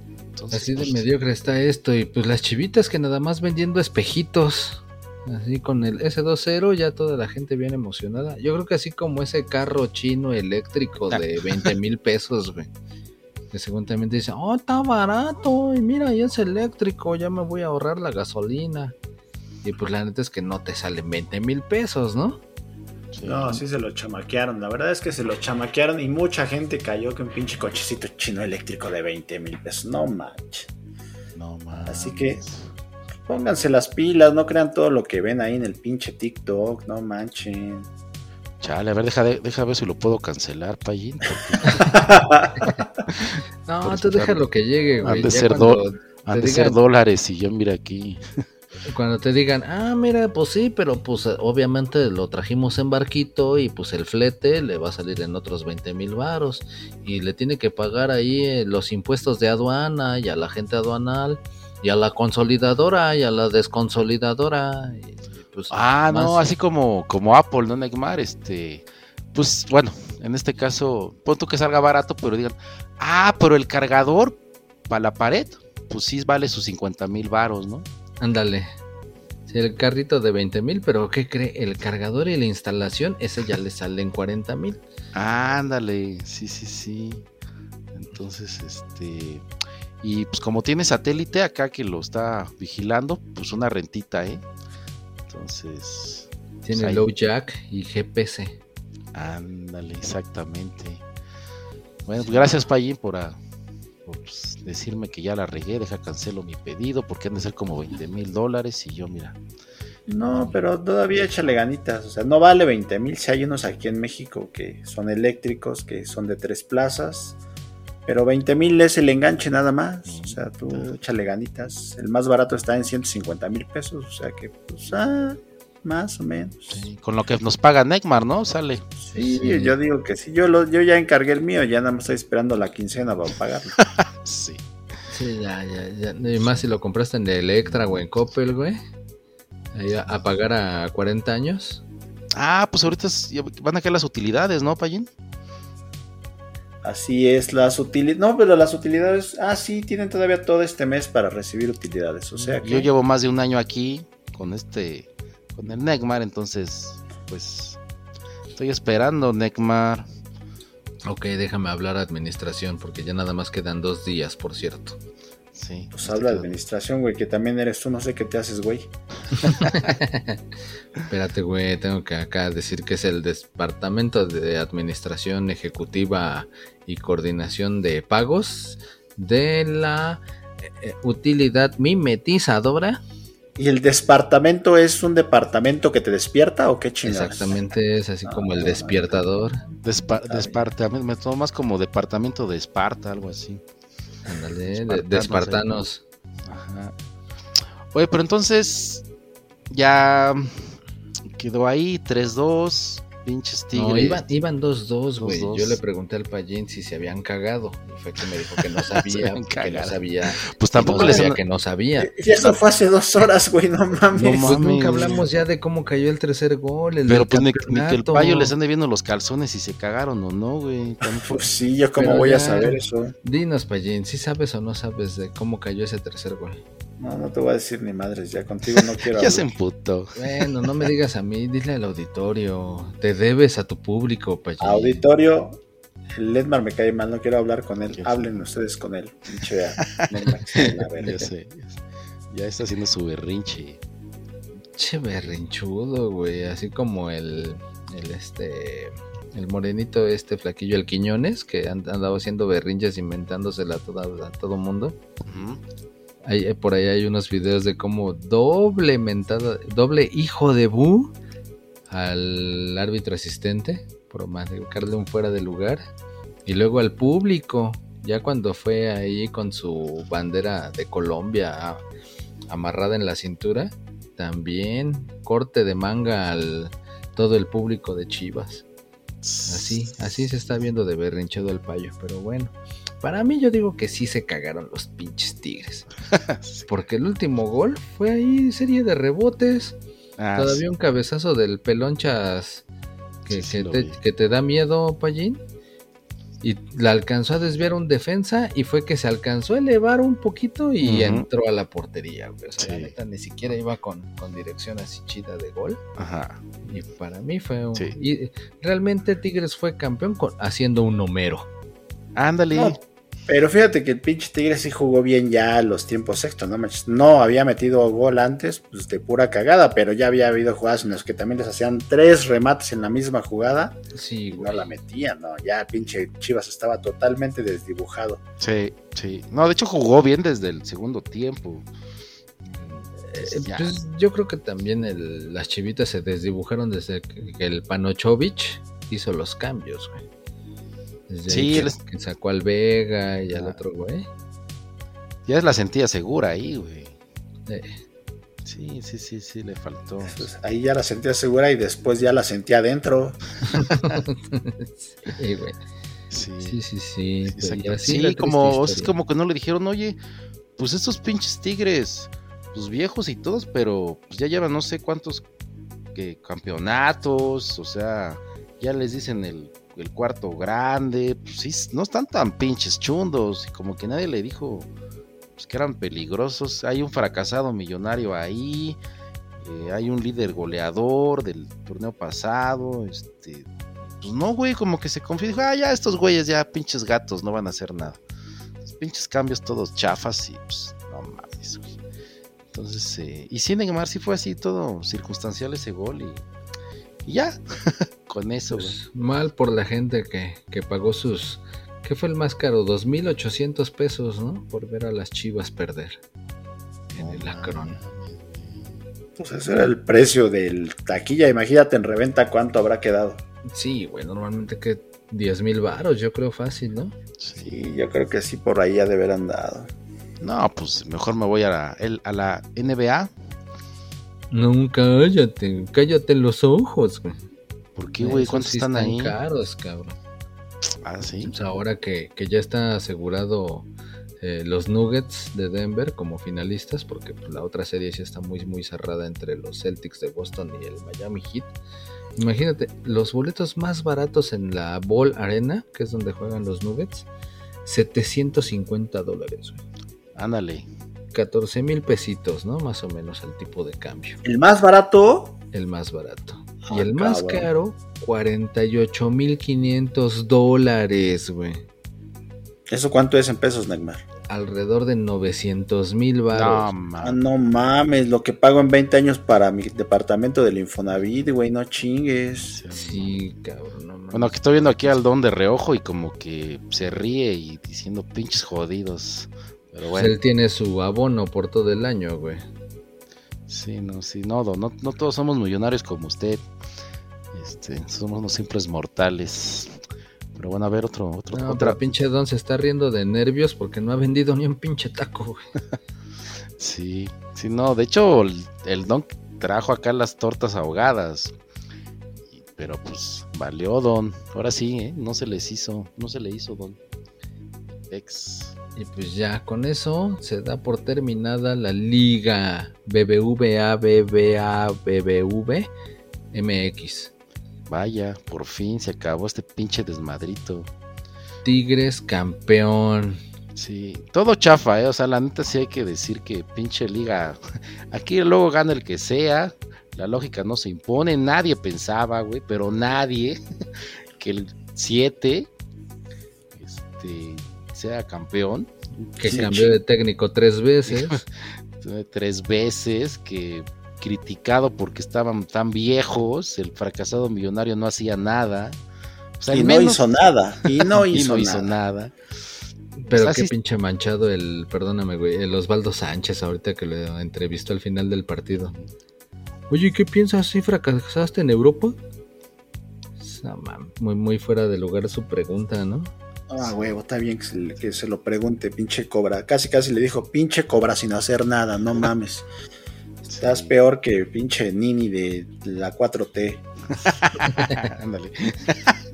Entonces, Así de pues, mediocre está esto. Y pues las chivitas que nada más vendiendo espejitos. Así con el S20 ya toda la gente bien emocionada. Yo creo que así como ese carro chino eléctrico de 20 mil pesos, güey. Que seguramente dicen, oh, está barato. Y mira, ya es eléctrico, ya me voy a ahorrar la gasolina. Y pues la neta es que no te salen 20 mil pesos, ¿no? sí. No, sí se lo chamaquearon. La verdad es que se lo chamaquearon y mucha gente cayó que un pinche cochecito chino eléctrico de 20 mil pesos. No manches. No mames. Así que- Pónganse las pilas, no crean todo lo que ven ahí en el pinche TikTok, no manchen. Chale, a ver, deja, de- deja ver si lo puedo cancelar, Payín. No, Por tú deja lo que llegue, güey. han de Ya ser Han ser dólares y yo mira aquí. Cuando te digan, ah, mira, pues sí, pero pues obviamente lo trajimos en barquito y pues el flete le va a salir en otros 20 mil varos y le tiene que pagar ahí eh, los impuestos de aduana y a la gente aduanal y a la consolidadora y a la desconsolidadora. y, pues, Ah, no, así como, como Apple, ¿no, Neymar? Este, pues bueno, en este caso, pon que salga barato, pero digan, ah, pero el cargador para la pared, pues sí vale sus 50 mil varos, ¿no? Ándale. Sí, el carrito de 20 mil, pero ¿qué cree? El cargador y la instalación, ese ya le salen 40 mil. Ándale, sí, sí, sí. Entonces, este. Y pues como tiene satélite acá que lo está vigilando, pues una rentita, ¿eh? Entonces. Tiene pues low jack y GPS. Ándale, exactamente. Bueno, pues gracias, Payín, por, a- por, pues, decirme que ya la regué. Deja cancelo mi pedido porque han de ser como 20 mil dólares. Y yo, mira, No, pero todavía échale ganitas. O sea, no vale 20 mil. Si hay unos aquí en México que son eléctricos, que son de tres plazas. Pero 20 mil es el enganche nada más. O sea, tú échale ganitas. El más barato está en 150 mil pesos. O sea que, pues, ah, más o menos. Sí, con lo que nos paga Neymar, ¿no? Sale. Sí, yo digo que sí. Yo, lo, yo ya encargué el mío, ya nada más estoy esperando la quincena para pagarlo. Sí. Sí, ya, ya, ya. Y más si lo compraste en Electra o en Coppel, güey. Ahí a, a pagar a 40 años. Ah, pues ahorita van a caer las utilidades, ¿no, Payín? Así es, las utilidades. No, pero las utilidades. Ah, sí, tienen todavía todo este mes para recibir utilidades. O sea que. Yo llevo más de un año aquí con este, con el Neymar, entonces, pues, estoy esperando, Neymar. Ok, déjame hablar a administración porque ya nada más quedan dos días, por cierto. Sí. Pues habla de administración, güey, que también eres tú, no sé qué te haces, güey. Espérate, güey, tengo que acá decir que es el Departamento de Administración Ejecutiva y Coordinación de Pagos de la eh, eh, utilidad mimetizadora. ¿Y el departamento es un departamento que te despierta o qué chingados? Exactamente, es así como el Ah, despertador. Despa- departamento, me tomo más como departamento de Esparta, algo así. Ándale, de, Espartanos, de espartanos. Ajá. Oye, pero entonces ya quedó ahí 3-2, pinches tigres. No, iban, iban 2-2, güey. 2-2. Yo le pregunté al Payín si se habían cagado. Y fue que me dijo que no sabía, que no sabía. Pues tampoco no les sabía que no sabía. Y eso fue hace dos horas, güey, no mames. No Pues mames. nunca hablamos ya de cómo cayó el tercer gol. el Pero pues ni, ni que el payo les ande viendo los calzones si se cagaron o no, güey. Tampoco- Pues sí, yo cómo Pero voy ya- a saber eso. Dinos, Payín, ¿sí sabes o no sabes de cómo cayó ese tercer gol? No, no te voy a decir ni madres, ya contigo no quiero Ya se hablar. emputó. Bueno, no me digas a mí, dile al auditorio. Te debes a tu público, Payín. Auditorio, el Edmar me cae mal, no quiero hablar con él. Sé. Hablen ustedes con él. Pinche se. Ya sé. ya sé. Ya está haciendo su berrinche. Che berrinchudo, güey. Así como el, el este, el morenito este flaquillo, el Quiñones, que han andado haciendo berrinches inventándosela a, toda, a todo mundo. Ujú. Hay- eh, por ahí hay unos videos de cómo doble mentada, doble hijo de Bu al árbitro asistente por marcarle un fuera de lugar y luego al público. Ya cuando fue ahí con su bandera de Colombia a- amarrada en la cintura también corte de manga al todo el público de Chivas. Así así se está viendo de berrinchado el payo pero bueno para mí yo digo que sí se cagaron los pinches tigres porque el último gol fue ahí serie de rebotes. Ah, Todavía un cabezazo del pelonchas que, Sí, sí que te, que te da miedo, Pallín. Y la alcanzó a desviar un defensa y fue que se alcanzó a elevar un poquito y entró a la portería. güey. O sea, la neta ni siquiera iba con, con dirección así chida de gol. Ajá. Y para mí fue un... Sí. Y realmente Tigres fue campeón con- haciendo un Homero. Ándale. No, pero fíjate que el pinche Tigre sí jugó bien ya los tiempos sextos, ¿no? No había metido gol antes, pues de pura cagada, pero ya había habido jugadas en las que también les hacían tres remates en la misma jugada Sí, y no güey. la metían, ¿no? Ya pinche Chivas estaba totalmente desdibujado. Sí, sí. No, de hecho jugó bien desde el segundo tiempo. Eh, pues yo creo que también el- las chivitas se desdibujaron desde que, que el Panochovich hizo los cambios, güey. Desde Sí, que, sacó al Vega y al Ah. otro güey. Ya la sentía segura ahí, güey. Eh, Sí, sí, sí, sí, le faltó. Entonces, ahí ya la sentía segura y después ya la sentía adentro. sí, güey. Sí, Sí, sí, sí. pero triste como, es como que no le dijeron, oye, pues estos pinches tigres, pues viejos y todos, pero pues ya llevan no sé cuántos que campeonatos, o sea, ya les dicen el, el cuarto grande, pues sí, no están tan pinches chundos, y como que nadie le dijo pues, que eran peligrosos. Hay un fracasado millonario ahí, eh, hay un líder goleador del torneo pasado, este, pues no, güey, como que se confía, dijo, ah, ya estos güeyes, ya pinches gatos, no van a hacer nada. Pinches cambios todos chafas y pues, no mames, güey. Entonces, eh, y sin Neymar sí fue así todo circunstancial ese gol y, y ya, con eso. Pues, mal por la gente que, que pagó sus... ¿Qué fue el más caro? 2.800 pesos, ¿no? Por ver a las chivas perder. En el Acron. Pues ese era el precio del taquilla. Imagínate en reventa cuánto habrá quedado. Sí, güey, normalmente que 10 mil varos, yo creo fácil, ¿no? Sí. Yo creo que sí por ahí ha de haber andado. No, pues mejor me voy a la, el- a la NBA. No, cállate, cállate los ojos, güey. ¿Por qué, güey? ¿Cuántos sí están ahí? caros, cabrón. Ah, sí. Pues ahora que, que ya está asegurado eh, los Nuggets de Denver como finalistas, porque pues, la otra serie sí está muy, muy cerrada entre los Celtics de Boston y el Miami Heat. Imagínate, los boletos más baratos en la Ball Arena, que es donde juegan los Nuggets, 750 dólares, güey. Ándale. 14 mil pesitos, ¿no? Más o menos el tipo de cambio. El más barato, El más barato. Ah, y el más caro, 48 mil 500 dólares, güey. ¿eso cuánto es en pesos, Neymar? Alrededor de 900 mil No, baros. Ah, no mames, lo que pago en 20 años para mi departamento del Infonavit, güey, no chingues. sí, cabrón. No, mames. Bueno, que estoy viendo aquí al don de reojo y como que se ríe y diciendo pinches jodidos. Pero Pues él tiene su abono por todo el año, güey. sí, no, sí, no, don, no, no todos somos millonarios como usted. Este, somos unos simples mortales. Pero bueno, a ver, otro, otro, No, otra. pinche Don se está riendo de nervios porque no ha vendido ni un pinche taco, güey. Sí, sí, no, de hecho, el, el don trajo acá las tortas ahogadas. Pero pues, valió, don. Ahora sí, ¿eh? No se les hizo, no se le hizo, don. Ex. Y pues ya con eso se da por terminada la liga BBVA BBA BBV MX. Vaya, por fin se acabó este pinche desmadrito. Tigres campeón. Sí, todo chafa, ¿eh? O sea, la neta sí hay que decir que pinche liga. Aquí luego gana el que sea. La lógica no se impone. Nadie pensaba, güey, pero nadie que el 7 este, sea campeón. Que Sí, cambió de técnico tres veces. Tres veces, que criticado porque estaban tan viejos. El fracasado millonario no hacía nada. O sea, y no menos- hizo nada, y no y hizo, no hizo nada. nada. Pero sea, qué pinche manchado el, perdóname, güey, el Osvaldo Sánchez ahorita que lo entrevistó al final del partido. Oye, ¿qué piensas si fracasaste en Europa? Muy, muy fuera de lugar su pregunta, ¿no? Ah, huevo, está bien que se, le- que se lo pregunte, pinche cobra. Casi, casi le dijo, pinche cobra sin hacer nada, no mames. Estás peor que pinche Nini de la 4T. Ándale.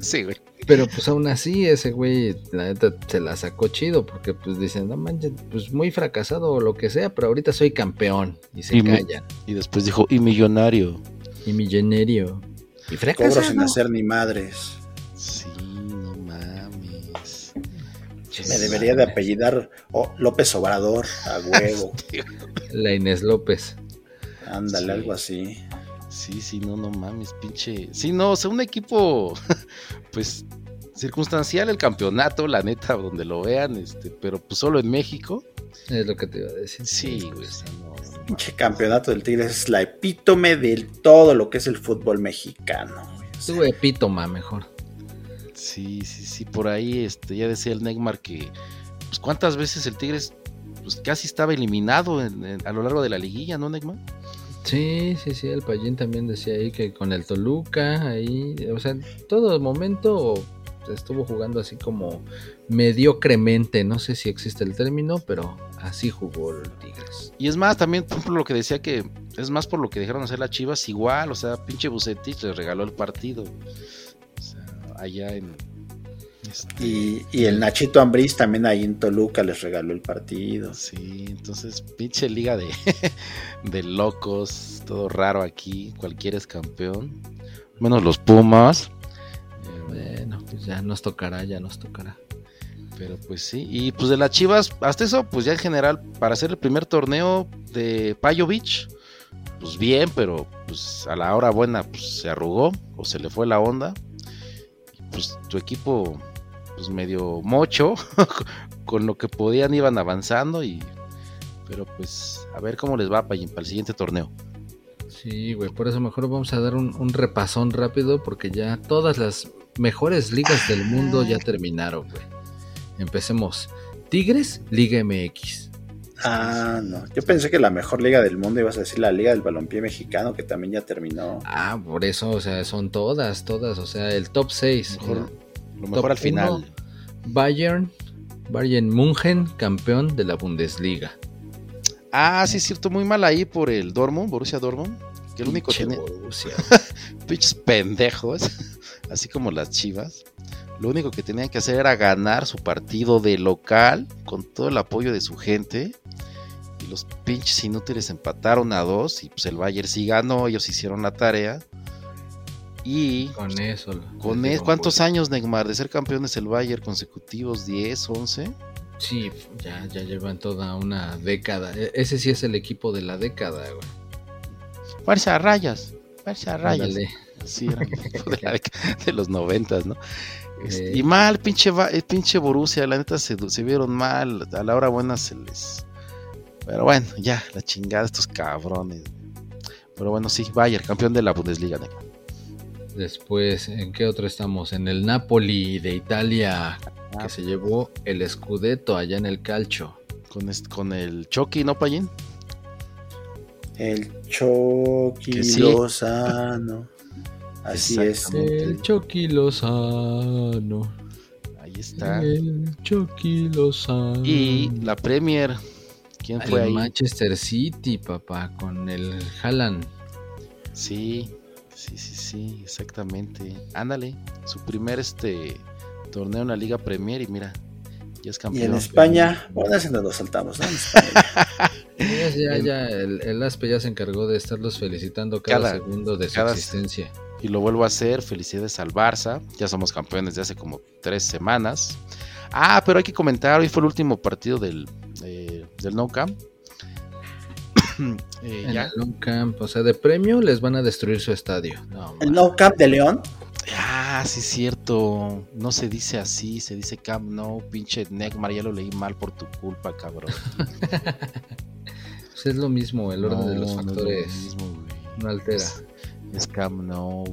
sí, güey. Pero pues aún así ese güey, la neta, se la sacó chido porque pues dicen, no manches, pues muy fracasado o lo que sea, pero ahorita soy campeón y se Y callan. Y después dijo, y millonario. Y millonario. Y Cobro fracasado. sin hacer ni madres. Me debería de apellidar oh, López Obrador, a huevo. La Inés López. Ándale, Sí. algo así. Sí, sí, no, no mames, pinche. Sí, no, o sea, un equipo, pues, circunstancial el campeonato, la neta, donde lo vean, este, pero pues solo en México. Es lo que te iba a decir. Sí, güey, no. Pinche campeonato del Tigres es la epítome de todo lo que es el fútbol mexicano. güey. O sea, Tú epítoma mejor. Sí, sí, sí, por ahí, este, ya decía el Neymar que, pues, cuántas veces el Tigres, pues, casi estaba eliminado en- en- a lo largo de la liguilla, ¿no, Neymar? Sí, sí, sí, el Payín también decía ahí que con el Toluca, ahí, o sea, en todo momento estuvo jugando así como mediocremente, no sé si existe el término, pero así jugó el Tigres. Y es más, también por lo que decía que es más por lo que dejaron hacer las Chivas, igual, o sea, pinche Bucetich les regaló el partido. Allá en. este, Y, y el Nachito Ambriz también ahí en Toluca les regaló el partido. Sí, entonces, pinche liga de, de locos, todo raro aquí, cualquiera es campeón, menos los Pumas. Eh, Bueno, pues ya nos tocará, ya nos tocará. Pero pues sí, y pues de las Chivas, hasta eso, pues ya en general, para hacer el primer torneo de Payo Beach, pues bien, pero pues a la hora buena, pues se arrugó o se le fue la onda. Pues tu equipo, pues medio mocho, con lo que podían iban avanzando y... Pero pues a ver cómo les va para, el siguiente torneo. Sí, güey, por eso mejor vamos a dar un, un repasón rápido porque ya todas las mejores ligas del mundo ya terminaron, güey. Empecemos. Tigres, Liga MX. Ah, no. Yo pensé que la mejor liga del mundo ibas a decir la Liga del Balompié Mexicano, que también ya terminó. Ah, por eso, o sea, son todas, todas, o sea, el top 6. Mejor- Lo mejor al final. uno. Bayern, Bayern München, campeón de la Bundesliga. Ah, sí, es cierto, muy mal ahí por el Dortmund, Borussia Dortmund. que el único tiene Borussia. pinches pendejos, así como las chivas. Lo único que tenían que hacer era ganar su partido de local con todo el apoyo de su gente. Y los pinches inútiles empataron a dos. Y pues el Bayern sí ganó, ellos hicieron la tarea. Y Con eso. con digo, ¿cuántos pues, años, Neymar, de ser campeones el Bayern consecutivos? ¿10, 11? Sí, ya, ya llevan toda una década. E- Ese sí es el equipo de la década, güey. Fuerza Rayas, Fuerza Rayas. Ándale. Sí, era el equipo de, la década de los noventas, ¿no? Este, Eh. Y mal, pinche, Va- eh, pinche Borussia, la neta se, se vieron mal, a la hora buena se les... Pero bueno, ya, la chingada estos cabrones. Pero bueno, sí, Bayern, campeón de la Bundesliga, ¿no? Después, ¿en qué otro estamos? En el Napoli de Italia, Ah. que se llevó el Scudetto allá en el Calcio. Con, este- con el Chucky, ¿no, Payín? El Chucky sí. Lozano. Así es. El Chucky Lozano. Ahí está. El Chucky Lozano. Y la Premier, ¿quién fue el ahí? Manchester City, papá, con el Haaland. Sí, sí, sí, sí, exactamente. Ándale, su primer este torneo en la Liga Premier y mira, ya es Y campeón. en España, bueno, ese nos lo saltamos, ¿no? En España. Ya, ya, El- ya, el, el Aspe ya se encargó de estarlos felicitando cada, Cada- segundo de su cada- existencia. Y lo vuelvo a hacer, felicidades al Barça, ya somos campeones de hace como tres semanas. Ah, pero hay que comentar, hoy fue el último partido del, eh, del No Camp. Eh, En ya. el Nou Camp, o sea, de premio les van a destruir su estadio. No, El. No Camp de León. Ah, sí, cierto. No se dice así, se dice Camp No, pinche Neymar, ya lo leí mal por tu culpa, cabrón. Pues es lo mismo, el orden de los No, no es lo factores mismo, güey. no altera. Es Camp Nou.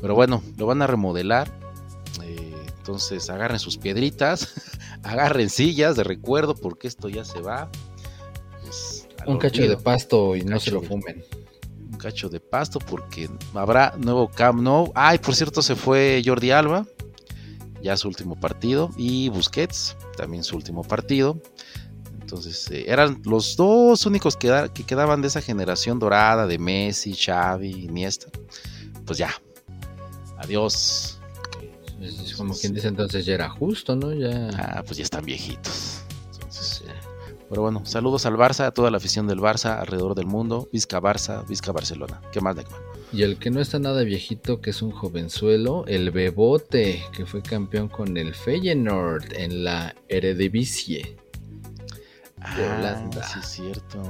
Pero bueno, lo van a remodelar. eh, entonces agarren sus piedritas, agarren sillas de recuerdo porque esto ya se va. pues, Un cacho olvido. de pasto y Un no se lo fumen. Un cacho de pasto porque habrá nuevo Camp Nou. Ay, por cierto, se fue Jordi Alba. Ya su último partido. Y Busquets, también su último partido. Entonces, eh, eran los dos únicos que, da- que quedaban de esa generación dorada de Messi, Xavi, Iniesta. Pues ya. Adiós. Es como quien dice entonces ya era justo, ¿no? Ya. Ah, pues ya están viejitos. Entonces, pero bueno, saludos al Barça, a toda la afición del Barça alrededor del mundo. Vizca Barça, Vizca Barcelona. ¿Qué más, Neckman? Y el que no está nada viejito, que es un jovenzuelo, el Bebote, que fue campeón con el Feyenoord en la Eredivisie. De Holanda. Ah, sí, es cierto.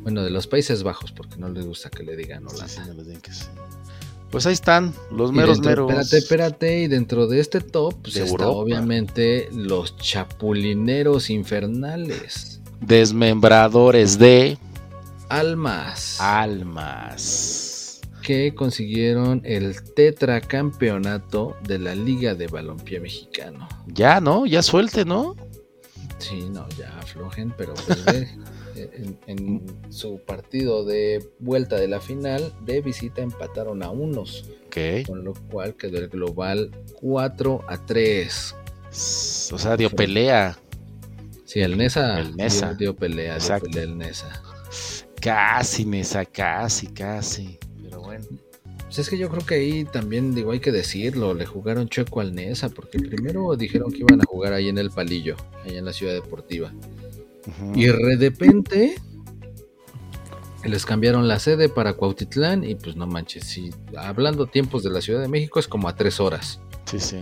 Bueno, de los Países Bajos, porque no les gusta que le digan Holanda. sí, no les digan que sí. Pues ahí están, los meros, dentro- meros. Espérate, espérate, y dentro de este top pues, De está obviamente los chapulineros infernales. Desmembradores de Almas. Almas. que consiguieron el tetracampeonato de la Liga de Balompié Mexicano. Ya, ¿no? Ya suelte, ¿no? Sí, no, ya aflojen, pero pues ve, en, en su partido de vuelta de la final, de visita empataron a unos, Ok. con lo cual quedó el global 4 a 3. O sea, dio pelea. Sí, el Nesa, El Nesa. Dio, dio pelea, dio pelea el Nesa. Casi, Nesa, casi, casi. Pero bueno. Pues es que yo creo que ahí también, digo, hay que decirlo, le jugaron chueco al Nesa, porque primero dijeron que iban a jugar ahí en el Palillo, ahí en la ciudad deportiva. Y de repente les cambiaron la sede para Cuautitlán y pues no manches, si hablando tiempos de la Ciudad de México es como a tres horas. Sí, sí.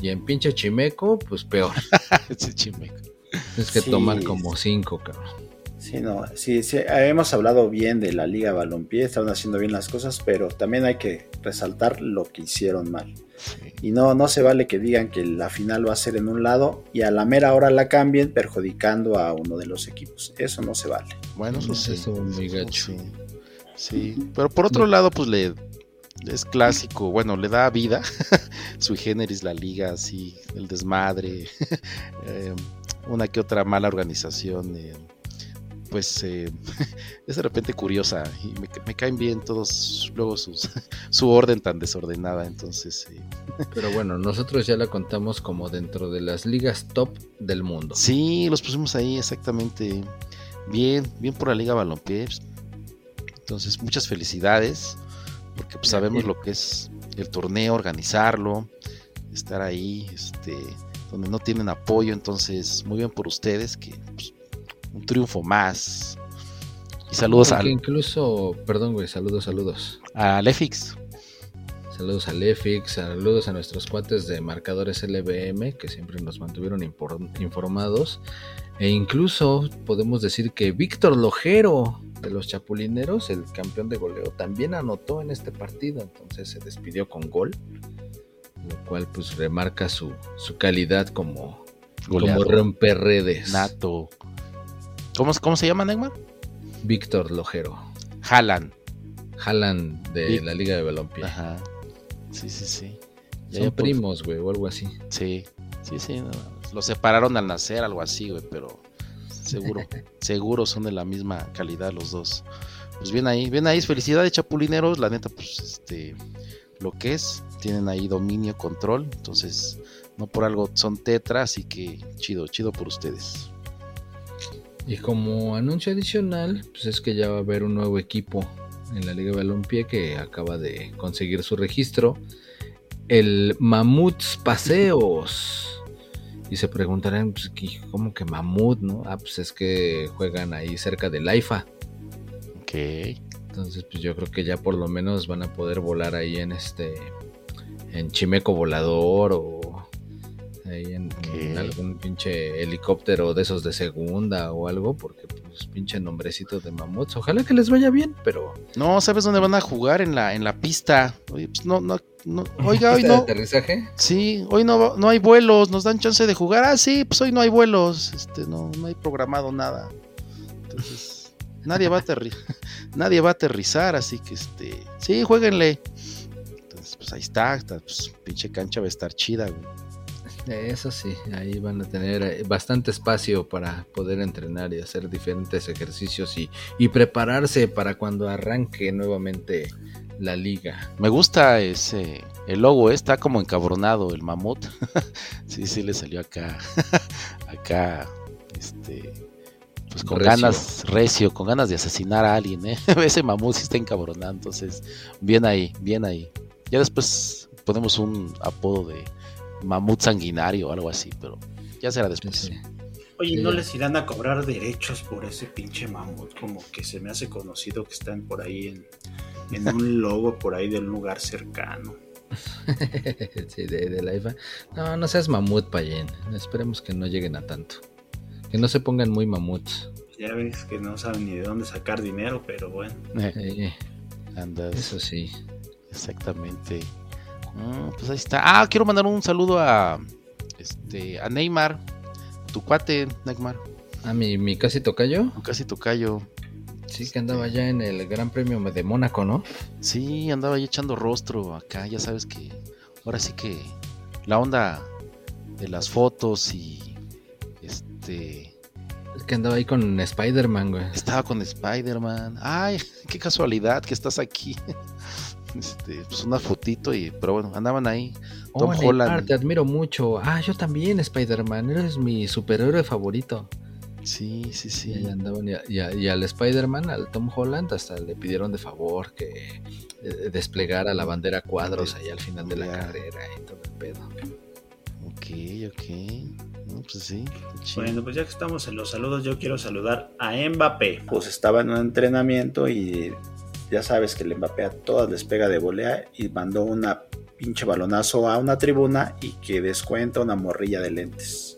Y en pinche Chimeco, pues peor. Ese chimeco. Tienes que Sí. tomar como cinco, cabrón. Sí, no, sí, sí, hemos hablado bien de la Liga Balompié, estaban haciendo bien las cosas, pero también hay que resaltar lo que hicieron mal. Sí. Y no, no se vale que digan que la final va a ser en un lado y a la mera hora la cambien perjudicando a uno de los equipos. Eso no se vale. Bueno, eso sí. Eso muy gacho. Sí. Sí. Pero por otro lado, pues le es clásico, bueno, le da vida. Sui generis la liga, así, el desmadre, eh, una que otra mala organización. eh, pues eh, es de repente curiosa y me, me caen bien todos luego sus, su orden tan desordenada entonces eh, Pero bueno, nosotros ya la contamos como dentro de las ligas top del mundo. Sí, los pusimos ahí exactamente. Bien, bien por la Liga Balompié. Entonces, muchas felicidades, porque pues, sabemos lo que es el torneo, organizarlo, estar ahí, este, donde no tienen apoyo. Entonces, muy bien por ustedes, que un triunfo más. Y saludos Porque al, incluso, perdón, güey, saludos, saludos. a Lefix. Saludos a Lefix, saludos a nuestros cuates de marcadores LBM que siempre nos mantuvieron informados. E incluso podemos decir que Víctor Lojero de los Chapulineros, el campeón de goleo, también anotó en este partido. Entonces se despidió con gol, lo cual pues remarca su, su calidad como, como Goleador. romperredes. Nato. ¿Cómo, ¿Cómo se llama, Neymar? Víctor Lojero. Jalan. Jalan de la Liga de Balompié. Ajá. Sí, sí, sí. Ya, Son ya primos, güey, o algo así. Sí, sí, sí. no, Lo separaron al nacer, algo así, güey, pero seguro, seguro son de la misma calidad los dos. Pues bien ahí, bien ahí, felicidades chapulineros, la neta, pues este, lo que es, tienen ahí dominio, control, entonces no por algo son tetra, así que chido, chido por ustedes. Y como anuncio adicional, pues es que ya va a haber un nuevo equipo en la Liga de Balompié que acaba de conseguir su registro. El Mamuts Paseos. Y se preguntarán, pues, ¿qué- ¿cómo que Mamut, no? Ah, pues es que juegan ahí cerca del AIFA. Ok, Entonces, pues yo creo que ya por lo menos van a poder volar ahí en este. En Chimeco Volador o. Ahí en, algún pinche helicóptero de esos de segunda o algo, porque pues pinche nombrecito de mamuts. Ojalá que les vaya bien, pero. no, ¿sabes dónde van a jugar? En la, en la pista. Oye, pues no, no, no, oiga, hoy ¿Pista de no, aterrizaje? Sí, hoy no, no hay vuelos, nos dan chance de jugar. Ah, sí, pues hoy no hay vuelos, este, no, no hay programado nada. Entonces, nadie va a aterrizar, nadie va a aterrizar, así que este, sí, jueguenle. Entonces, pues ahí está, está, pues, pinche cancha va a estar chida, güey. Eso sí, ahí van a tener eh, bastante espacio para poder entrenar y hacer diferentes ejercicios y, y prepararse para cuando arranque nuevamente la liga. Me gusta ese, el logo, eh, está como encabronado el mamut. sí, sí le salió acá, acá, este, pues con Recio. ganas, recio, con ganas de asesinar a alguien, eh. Ese mamut sí está encabronado, entonces, bien ahí, bien ahí. Ya después ponemos un apodo de mamut sanguinario o algo así, pero ya será después. Sí, sí. Oye, ¿no ya. les irán a cobrar derechos por ese pinche mamut? Como que se me hace conocido que están por ahí en, en un logo por ahí de un lugar cercano. sí, de, de la IFA. No, no seas mamut, Payen. Esperemos que no lleguen a tanto. Que no se pongan muy mamuts. Ya ves que no saben ni de dónde sacar dinero, pero bueno. Eh, Eh, andas, eso sí. exactamente. Ah, pues ahí está. Ah, quiero mandar un saludo a, este, a Neymar, tu cuate, Neymar, Ah, mi, mi casi tocayo. un casi tocayo. Sí, que andaba ya en el Gran Premio de Mónaco, ¿no? Sí, andaba ahí echando rostro acá, ya sabes que ahora sí que la onda de las fotos y este Es que andaba ahí con Spider-Man, güey. estaba con Spider-Man. Ay, qué casualidad que estás aquí. Este, pues una fotito y pero bueno, andaban ahí. Tom Oh, Holland. Neymar, te admiro mucho. Ah, yo también, Spider-Man. Eres mi superhéroe favorito. Sí, sí, Y sí. andaban. Y, a- y a- y al Spider-Man, al Tom Holland, hasta le pidieron de favor que eh, desplegara la bandera cuadros ahí al final de la Ya. carrera y todo el pedo. Ok, ok. No, pues sí. Bueno, pues ya que estamos en los saludos, yo quiero saludar a Mbappé. Pues estaba en un entrenamiento y ya sabes que el Mbappé a todas les pega de volea y mandó una pinche balonazo a una tribuna y que descuenta una morrilla de lentes.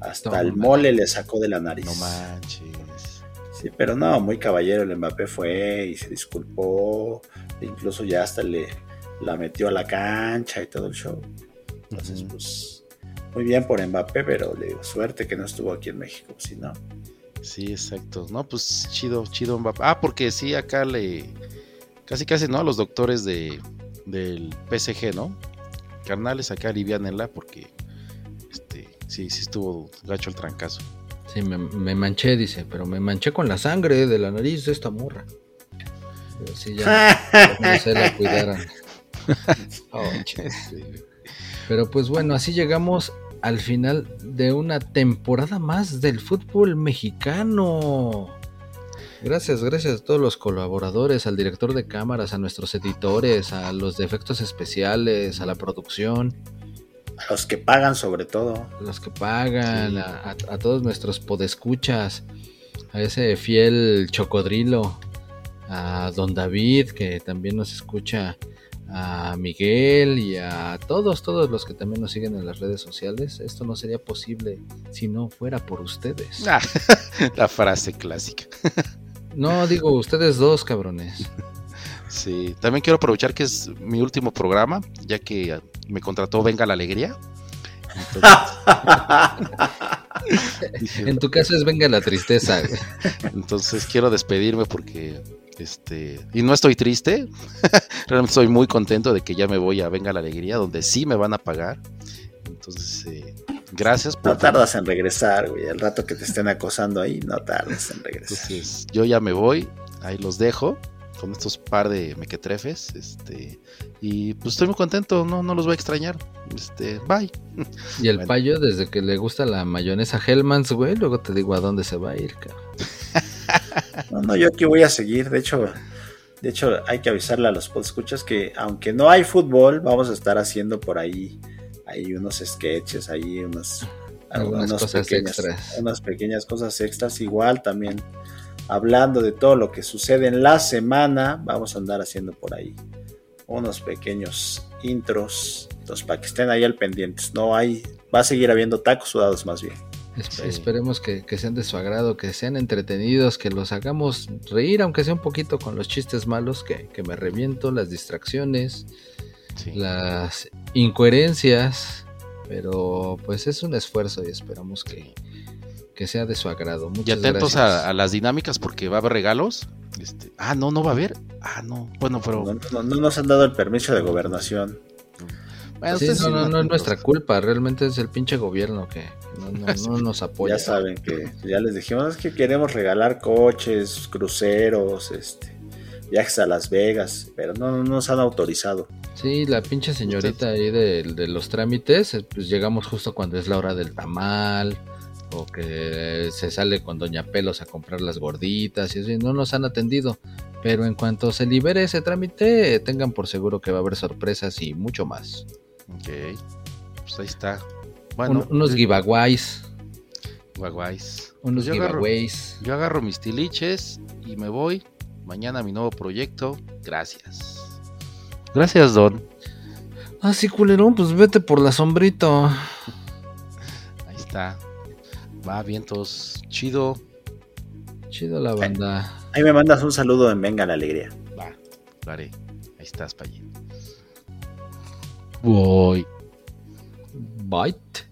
Hasta el mole le sacó de la nariz. No manches. Sí, pero no, muy caballero el Mbappé fue y se disculpó. Incluso ya hasta le la metió a la cancha y todo el show. Entonces, pues, muy bien por Mbappé, pero le digo, suerte que no estuvo aquí en México, si no. Sí, exacto. No, pues chido, chido Mbappé. Ah, porque sí, acá le. Casi, casi, ¿no? Los doctores de, del PSG, ¿no? Carnales acá alivianenla porque. Este, sí, sí estuvo gacho el trancazo. Sí, me, me manché, dice, pero me manché con la sangre de la nariz de esta morra. Pero sí, ya no se la cuidaran. Oh. Pero pues bueno, así llegamos al final de una temporada más del fútbol mexicano. Gracias, gracias a todos los colaboradores, al director de cámaras, a nuestros editores, a los de efectos especiales, a la producción, A los que pagan sobre todo. a los que pagan, Sí. a, a- a todos nuestros podescuchas, a ese fiel chocodrilo, a don David, que también nos escucha, a Miguel y a todos, todos los que también nos siguen en las redes sociales. Esto no sería posible si no fuera por ustedes. Ah, la frase clásica. No, digo ustedes dos, cabrones. Sí, también quiero aprovechar que es mi último programa, ya que me contrató Venga la Alegría. Entonces, En tu caso es venga la tristeza. entonces quiero despedirme porque, este, y no estoy triste, realmente estoy muy contento de que ya me voy a Venga la Alegría, donde sí me van a pagar. Entonces, eh, gracias por... No tardas en regresar, güey. El rato que te estén acosando ahí, no tardas en regresar. Entonces, yo ya me voy, ahí los dejo con estos par de mequetrefes, este, y pues estoy muy contento, no, no los voy a extrañar, este, bye. Y el Bueno. payo, desde que le gusta la mayonesa Hellmann's, güey, luego te digo a dónde se va a ir, cabrón. No, no, yo aquí voy a seguir. De hecho, de hecho, hay que avisarle a los podescuchas que aunque no hay fútbol, vamos a estar haciendo por ahí, ahí unos sketches, ahí unos, Algunas cosas pequeñas, extras. unas pequeñas cosas extras. Igual también hablando de todo lo que sucede en la semana, vamos a andar haciendo por ahí unos pequeños intros, entonces para que estén ahí al pendientes. No hay, va a seguir habiendo tacos sudados más bien. Esp- Sí. Esperemos que, que sean de su agrado, que sean entretenidos, que los hagamos reír, aunque sea un poquito con los chistes malos que, que me reviento, las distracciones, Sí. las incoherencias. Pero pues es un esfuerzo y esperamos que, que sea de su agrado. Y Muchas atentos gracias. a, a las dinámicas porque va a haber regalos. Este, ah, no, no va a haber. Ah, no. Bueno, pero. No, no- no nos han dado el permiso de gobernación. Bueno, Sí, no, no, no es nuestra culpa, realmente es el pinche gobierno que no, no- no nos apoya. Ya saben que ya les dijimos es que queremos regalar coches, cruceros, este, viajes a Las Vegas, pero no, no nos han autorizado. Sí, la pinche señorita ahí de, de los trámites, eh, pues llegamos justo cuando es la hora del tamal, o que se sale con Doña Pelos a comprar las gorditas y así, no nos han atendido. Pero en cuanto se libere ese trámite, tengan por seguro que va a haber sorpresas y mucho más. Ok. Pues ahí está. Bueno, Un- unos giveaways, guaguays. unos yo agarro- giveaways. Yo agarro mis tiliches y me voy. Mañana a mi nuevo proyecto. Gracias. Gracias, Don. Ah, sí, culerón, pues vete por la sombrito. Ahí está. Va, vientos. Chido. Chido la banda. Ahí me mandas un saludo en Venga la Alegría. Va, lo haré. Ahí estás, Payín. おーい。バイって。